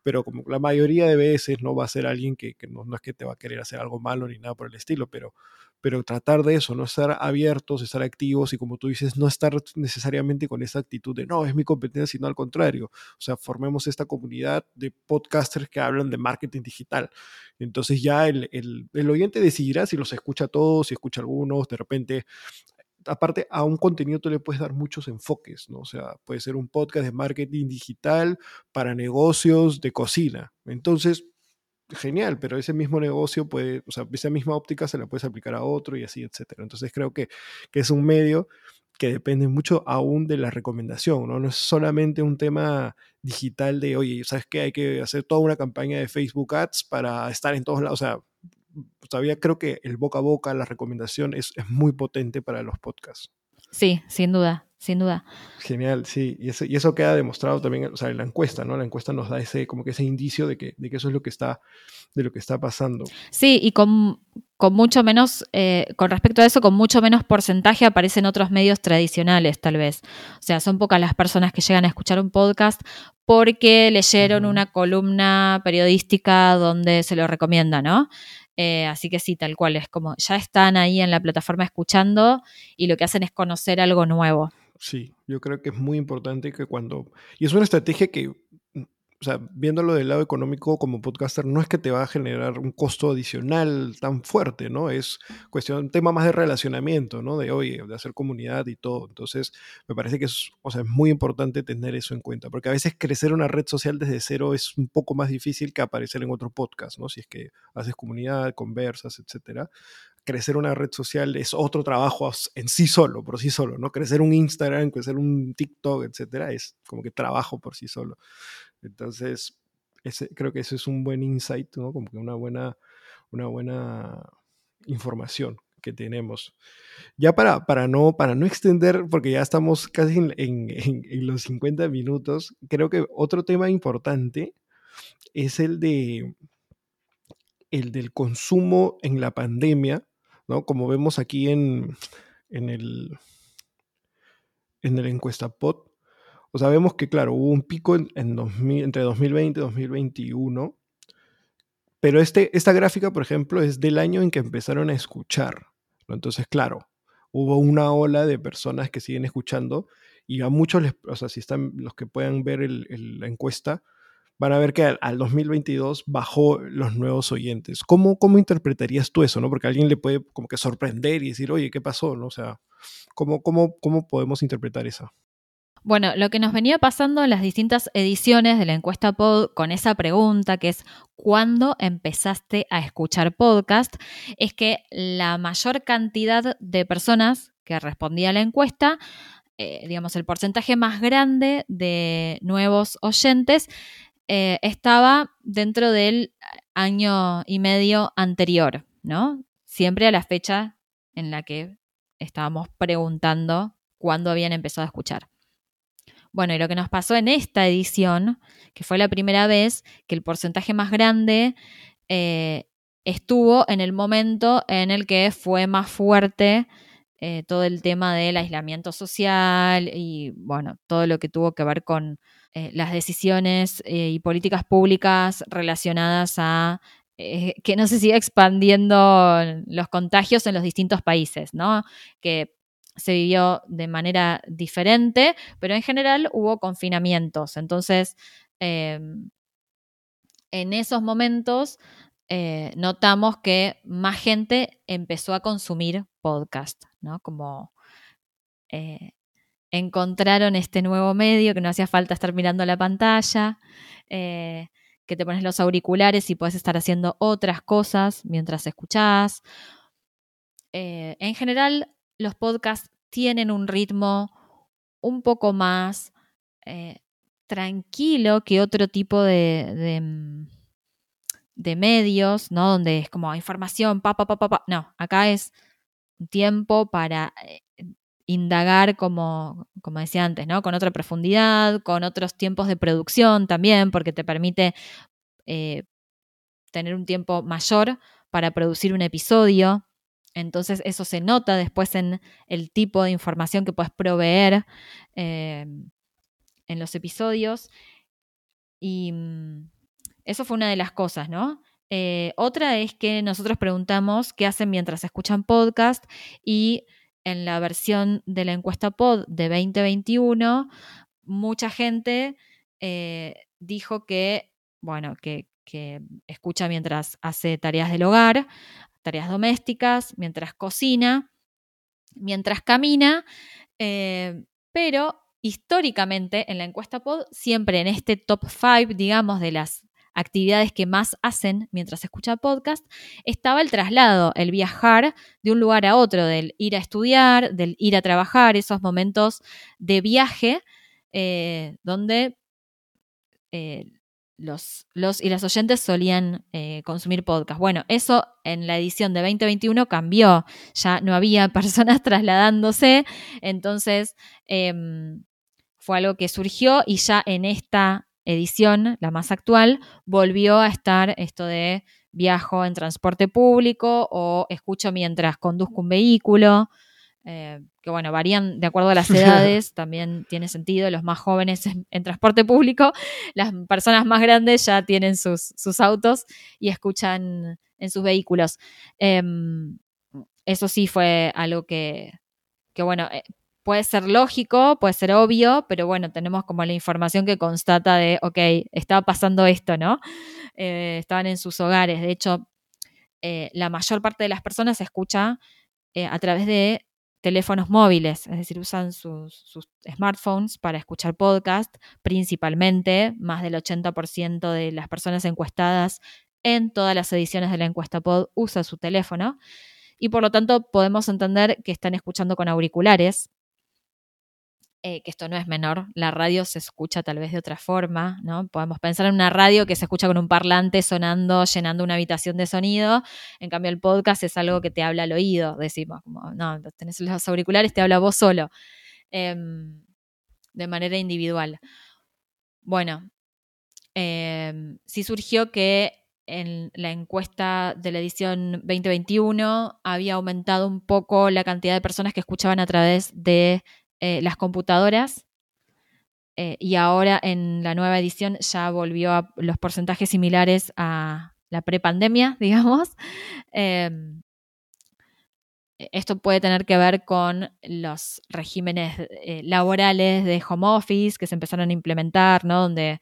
pero como la mayoría de veces no va a ser alguien que, que no, no, es que te va a querer hacer algo malo ni nada por el estilo, pero, pero tratar de eso, no estar abiertos, estar activos y como tú dices, no estar necesariamente con esa actitud de no, es mi competencia, sino al contrario. O sea, formemos esta comunidad de podcasters que hablan de marketing digital. Entonces ya el, el, el oyente decidirá si los escucha todos, si escucha algunos, de repente aparte a un contenido tú le puedes dar muchos enfoques, ¿no? O sea, puede ser un podcast de marketing digital para negocios de cocina. Entonces, genial, pero ese mismo negocio puede, o sea, esa misma óptica se la puedes aplicar a otro y así, etcétera. Entonces creo que, que es un medio que depende mucho aún de la recomendación, ¿no? No es solamente un tema digital de, oye, ¿sabes qué? Hay que hacer toda una campaña de Facebook Ads para estar en todos lados. O sea, todavía creo que el boca a boca, la recomendación es, es muy potente para los podcasts. Sí, sin duda, sin duda. Genial, sí, y eso, y eso queda demostrado también, o sea, en la encuesta, ¿no? La encuesta nos da ese, como que ese indicio de que, de que eso es lo que está, de lo que está pasando. Sí, y con, con mucho menos, eh, con respecto a eso, con mucho menos porcentaje aparecen otros medios tradicionales, tal vez. O sea, son pocas las personas que llegan a escuchar un podcast porque leyeron uh -huh. una columna periodística donde se lo recomienda, ¿no? Eh, así que sí, tal cual, es como ya están ahí en la plataforma escuchando y lo que hacen es conocer algo nuevo. Sí, yo creo que es muy importante que cuando... Y es una estrategia que, o sea, viéndolo del lado económico como podcaster, no es que te va a generar un costo adicional tan fuerte, ¿no? Es cuestión, un tema más de relacionamiento, ¿no? De, oye, de hacer comunidad y todo. Entonces, me parece que es, o sea, es muy importante tener eso en cuenta, porque a veces crecer una red social desde cero es un poco más difícil que aparecer en otro podcast, ¿no? Si es que haces comunidad, conversas, etcétera crecer una red social es otro trabajo en sí solo, por sí solo, ¿no? Crecer un Instagram, crecer un TikTok, etcétera, es como que trabajo por sí solo. Entonces, ese, creo que ese es un buen insight, ¿no? Como que una buena, una buena información que tenemos. Ya para, para, no, para no extender, porque ya estamos casi en, en, los 50 minutos, creo que otro tema importante es el de el del consumo en la pandemia, ¿no? Como vemos aquí en, en el en el encuesta POT, o sea, vemos que, claro, hubo un pico en, en 2000, entre 2020 y 2021, pero este, esta gráfica, por ejemplo, es del año en que empezaron a escuchar. Entonces, claro, hubo una ola de personas que siguen escuchando y a muchos, les, o sea, si están los que puedan ver la encuesta, van a ver que al, al, 2022 bajó los nuevos oyentes. ¿Cómo, ¿Cómo interpretarías tú eso? ¿no? Porque alguien le puede como que sorprender y decir, oye, ¿qué pasó? ¿no? O sea, ¿cómo, cómo, ¿cómo podemos interpretar eso? Bueno, lo que nos venía pasando en las distintas ediciones de la encuesta pod con esa pregunta que es ¿cuándo empezaste a escuchar podcast? es que la mayor cantidad de personas que respondía a la encuesta, eh, digamos el porcentaje más grande de nuevos oyentes, eh, estaba dentro del año y medio anterior, ¿no? Siempre a la fecha en la que estábamos preguntando cuándo habían empezado a escuchar. Bueno, y lo que nos pasó en esta edición, que fue la primera vez que el porcentaje más grande eh, estuvo en el momento en el que fue más fuerte eh, todo el tema del aislamiento social y, bueno, todo lo que tuvo que ver con eh, las decisiones y políticas públicas relacionadas a que no se siga expandiendo los contagios en los distintos países, ¿no? Que se vivió de manera diferente, pero en general hubo confinamientos. Entonces, em, en esos momentos eh, notamos que más gente empezó a consumir podcast, ¿no? Como eh, encontraron este nuevo medio, que no hacía falta estar mirando la pantalla, eh, que te pones los auriculares y puedes estar haciendo otras cosas mientras escuchás. en general, los podcasts tienen un ritmo un poco más tranquilo que otro tipo de, mm, de, medios, ¿no? Donde es como información, pa, pa, pa, pa, No, acá es un tiempo para eh, indagar, como, como decía antes, ¿no? Con otra profundidad, con otros tiempos de producción también, porque te permite eh, tener un tiempo mayor para producir un episodio. Entonces eso se nota después en el tipo de información que puedes proveer. Eh, en los episodios. Y mm, eso fue una de las cosas, ¿no? Eh, otra es que nosotros preguntamos qué hacen mientras escuchan podcast y en la versión de la encuesta pod de 2021, mucha gente eh, dijo que, bueno, que, escucha mientras hace tareas del hogar, tareas domésticas, mientras cocina, mientras camina, eh, pero históricamente en la encuesta pod, siempre en este top 5, digamos, de las actividades que más hacen mientras escucha podcast, estaba el traslado, el viajar de un lugar a otro, del ir a estudiar, del ir a trabajar, esos momentos de viaje eh, donde eh, los, los, y las oyentes solían eh, consumir podcast. Bueno, eso en la edición de 2021 cambió, ya no había personas trasladándose, entonces em, fue algo que surgió y ya en esta edición, la más actual, volvió a estar esto de viajo en transporte público o escucho mientras conduzco un vehículo, eh, que bueno, varían de acuerdo a las edades, también tiene sentido, los más jóvenes en, transporte público, las personas más grandes ya tienen sus, autos y escuchan en sus vehículos. Em, eso sí fue algo que, que bueno, eh, puede ser lógico, puede ser obvio, pero bueno, tenemos como la información que constata de, ok, estaba pasando esto, ¿no? Eh, estaban en sus hogares. De hecho, la mayor parte de las personas escucha a través de teléfonos móviles, es decir, usan sus, smartphones para escuchar podcast, principalmente, más del 80% de las personas encuestadas en todas las ediciones de la encuesta pod usa su teléfono y por lo tanto podemos entender que están escuchando con auriculares, eh, que esto no es menor, la radio se escucha tal vez de otra forma, ¿no? Podemos pensar en una radio que se escucha con un parlante sonando, llenando una habitación de sonido, en cambio el podcast es algo que te habla al oído, decimos, como, no, tenés los auriculares, te habla vos solo, em, de manera individual. Bueno, em, sí surgió que en la encuesta de la edición 2021 había aumentado un poco la cantidad de personas que escuchaban a través de eh, las computadoras eh, y ahora en la nueva edición ya volvió a los porcentajes similares a la prepandemia, digamos. Em, esto puede tener que ver con los regímenes eh, laborales de home office que se empezaron a implementar, ¿no? Donde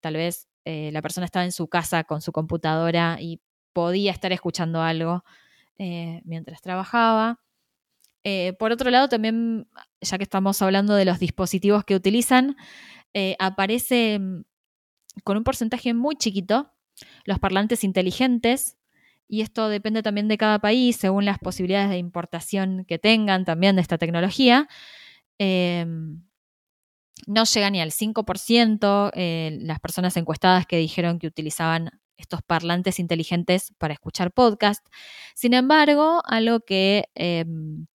tal vez la persona estaba en su casa con su computadora y podía estar escuchando algo mientras trabajaba. Eh, por otro lado, también, ya que estamos hablando de los dispositivos que utilizan, eh, aparece mm, con un porcentaje muy chiquito los parlantes inteligentes, y esto depende también de cada país, según las posibilidades de importación que tengan también de esta tecnología. Em, no llega ni al 5% eh, las personas encuestadas que dijeron que utilizaban estos parlantes inteligentes para escuchar podcast. Sin embargo, algo que em,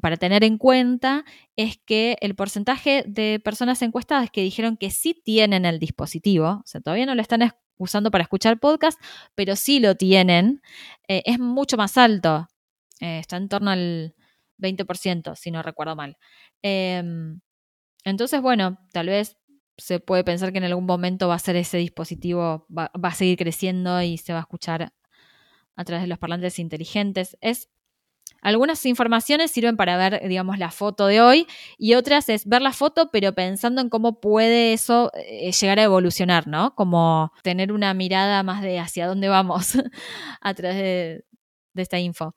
para tener en cuenta es que el porcentaje de personas encuestadas que dijeron que sí tienen el dispositivo, o sea, todavía no lo están usando para escuchar podcast, pero sí lo tienen, eh, es mucho más alto. Eh, está en torno al 20%, si no recuerdo mal. Em, entonces, bueno, tal vez se puede pensar que en algún momento va a ser ese dispositivo, va, va a seguir creciendo y se va a escuchar a través de los parlantes inteligentes. Es algunas informaciones sirven para ver, digamos, la foto de hoy y otras es ver la foto, pero pensando en cómo puede eso eh, llegar a evolucionar, ¿no? Como tener una mirada más de hacia dónde vamos a través de, esta info.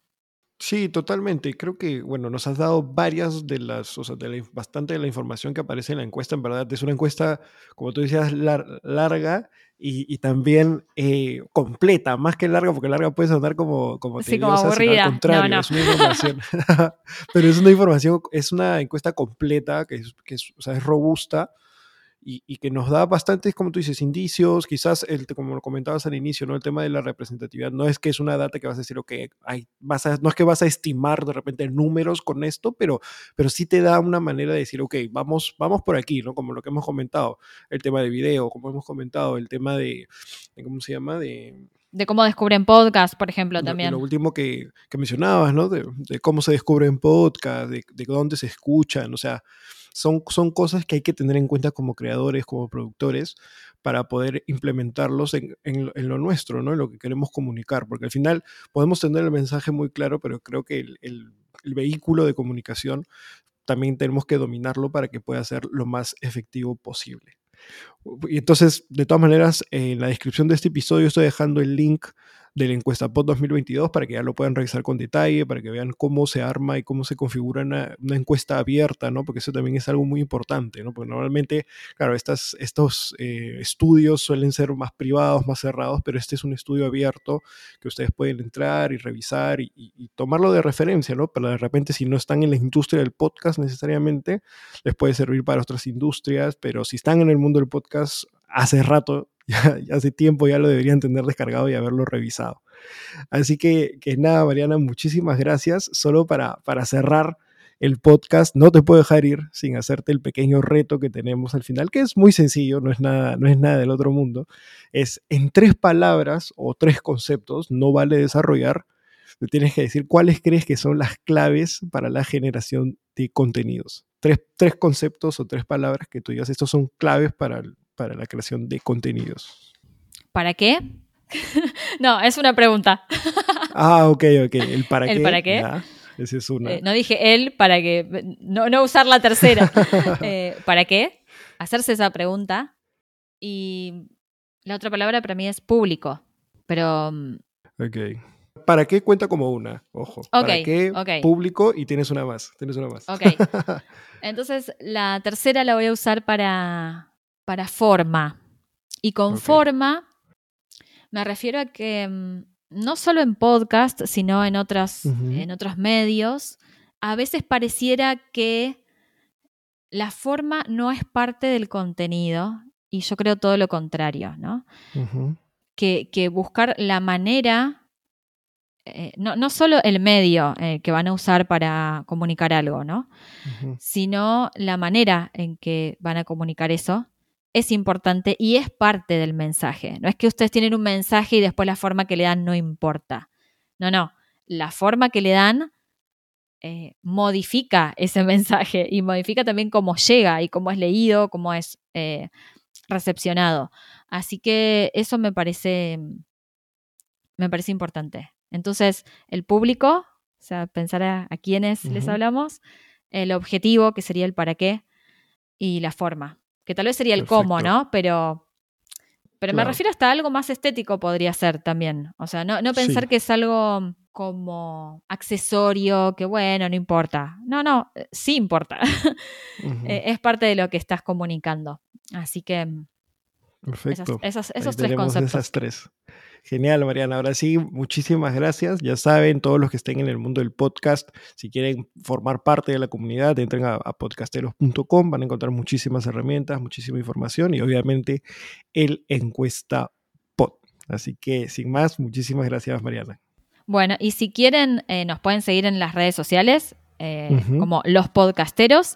Sí, totalmente. Creo que, bueno, nos has dado varias de las, o sea, bastante de la información que aparece en la encuesta. En verdad, es una encuesta, como tú decías, larga y, también eh, completa, más que larga, porque larga puede sonar como, como, sí, como aburrida. Al contrario, es una información. pero es una información, es una encuesta completa, que es, que es, o sea, es robusta y, que nos da bastantes, como tú dices, indicios, quizás, el, como lo comentabas al inicio, ¿no? el tema de la representatividad, no es que es una data que vas a decir, ok, hay, vas no es que vas a estimar de repente números con esto, pero, pero sí te da una manera de decir, ok, vamos, vamos por aquí, ¿no? como lo que hemos comentado, el tema de video, como hemos comentado, el tema de, ¿cómo se llama? De, de cómo descubren podcast, por ejemplo, también. Lo, último que, que, mencionabas, ¿no? De, de, cómo se descubren podcast, de, de dónde se escuchan, o sea, son, cosas que hay que tener en cuenta como creadores, como productores, para poder implementarlos en, lo nuestro, ¿no? en lo que queremos comunicar, porque al final podemos tener el mensaje muy claro, pero creo que el, vehículo de comunicación también tenemos que dominarlo para que pueda ser lo más efectivo posible. Y entonces, de todas maneras, en la descripción de este episodio estoy dejando el link de la encuesta POT 2022 para que ya lo puedan revisar con detalle, para que vean cómo se arma y cómo se configura una, encuesta abierta, ¿no? Porque eso también es algo muy importante, ¿no? Porque normalmente, claro, estas, estos eh, estudios suelen ser más privados, más cerrados, pero este es un estudio abierto que ustedes pueden entrar y revisar y, y tomarlo de referencia, ¿no? Pero de repente si no están en la industria del podcast necesariamente, les puede servir para otras industrias, pero si están en el mundo del podcast, hace rato ya, hace tiempo ya lo deberían tener descargado y haberlo revisado. Así que, que nada, Mariana, muchísimas gracias. Solo para, para cerrar el podcast, no te puedo dejar ir sin hacerte el pequeño reto que tenemos al final, que es muy sencillo, no es nada, no es nada del otro mundo. Es en tres palabras o tres conceptos, no vale desarrollar, te tienes que decir cuáles crees que son las claves para la generación de contenidos. Tres, tres conceptos o tres palabras que tú digas, estos son claves para para la creación de contenidos. ¿Para qué? no, es una pregunta. ah, ok, ok. ¿El para ¿El qué? para qué? ese es una. Eh, no dije él para que. No, no usar la tercera. Eh, ¿Para qué? Hacerse esa pregunta. Y la otra palabra para mí es público. Pero. Mm, ok. ¿Para qué cuenta como una? Ojo. ¿Para qué público? Y tienes una más. Tienes una más. Ok. Entonces, la tercera la voy a usar para para forma. Y con forma me refiero a que mm, no solo en podcast, sino en, otras, en otros medios, a veces pareciera que la forma no es parte del contenido y yo creo todo lo contrario, ¿no? que, buscar la manera, eh, no, no, solo el medio eh, que van a usar para comunicar algo, ¿no? Sino la manera en que van a comunicar eso es importante y es parte del mensaje. No es que ustedes tienen un mensaje y después la forma que le dan no importa. No, no. La forma que le dan eh, modifica ese mensaje y modifica también cómo llega y cómo es leído, cómo es eh, recepcionado. Así que eso me parece, me parece importante. Entonces, el público, o sea, pensar a, quiénes les hablamos, el objetivo, que sería el para qué, y la forma que tal vez sería el cómo, ¿no? Pero, pero me refiero hasta algo más estético podría ser también. O sea, no, pensar que es algo como accesorio, que bueno, no importa. No, no, eh, sí importa. Eh, es parte de lo que estás comunicando. Así que... Perfecto. esos tres conceptos. Esas tres. Genial, Mariana. Ahora sí, muchísimas gracias. Ya saben, todos los que estén en el mundo del podcast, si quieren formar parte de la comunidad, entren a, podcasteros.com, van a encontrar muchísimas herramientas, muchísima información y obviamente el encuesta pod. Así que, sin más, muchísimas gracias, Mariana. Bueno, y si quieren, eh, nos pueden seguir en las redes sociales. Eh, como los podcasteros.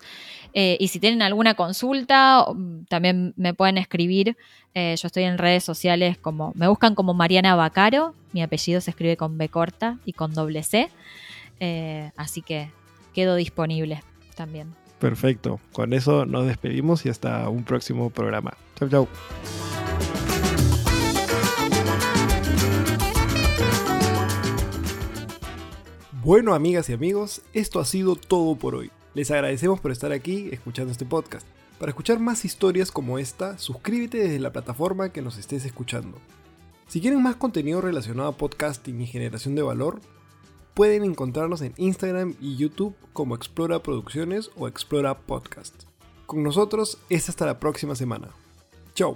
Eh, y si tienen alguna consulta, también me pueden escribir. Eh, yo estoy en redes sociales como, me buscan como Mariana Bacaro. Mi apellido se escribe con B corta y con doble C. así que quedo disponible también. Perfecto. Con eso nos despedimos y hasta un próximo programa. Chau, chau. Bueno, amigas y amigos, esto ha sido todo por hoy. Les agradecemos por estar aquí escuchando este podcast. Para escuchar más historias como esta, suscríbete desde la plataforma que nos estés escuchando. Si quieren más contenido relacionado a podcasting y generación de valor, pueden encontrarnos en Instagram y YouTube como Explora Producciones o Explora Podcast. Con nosotros es hasta la próxima semana. Chao.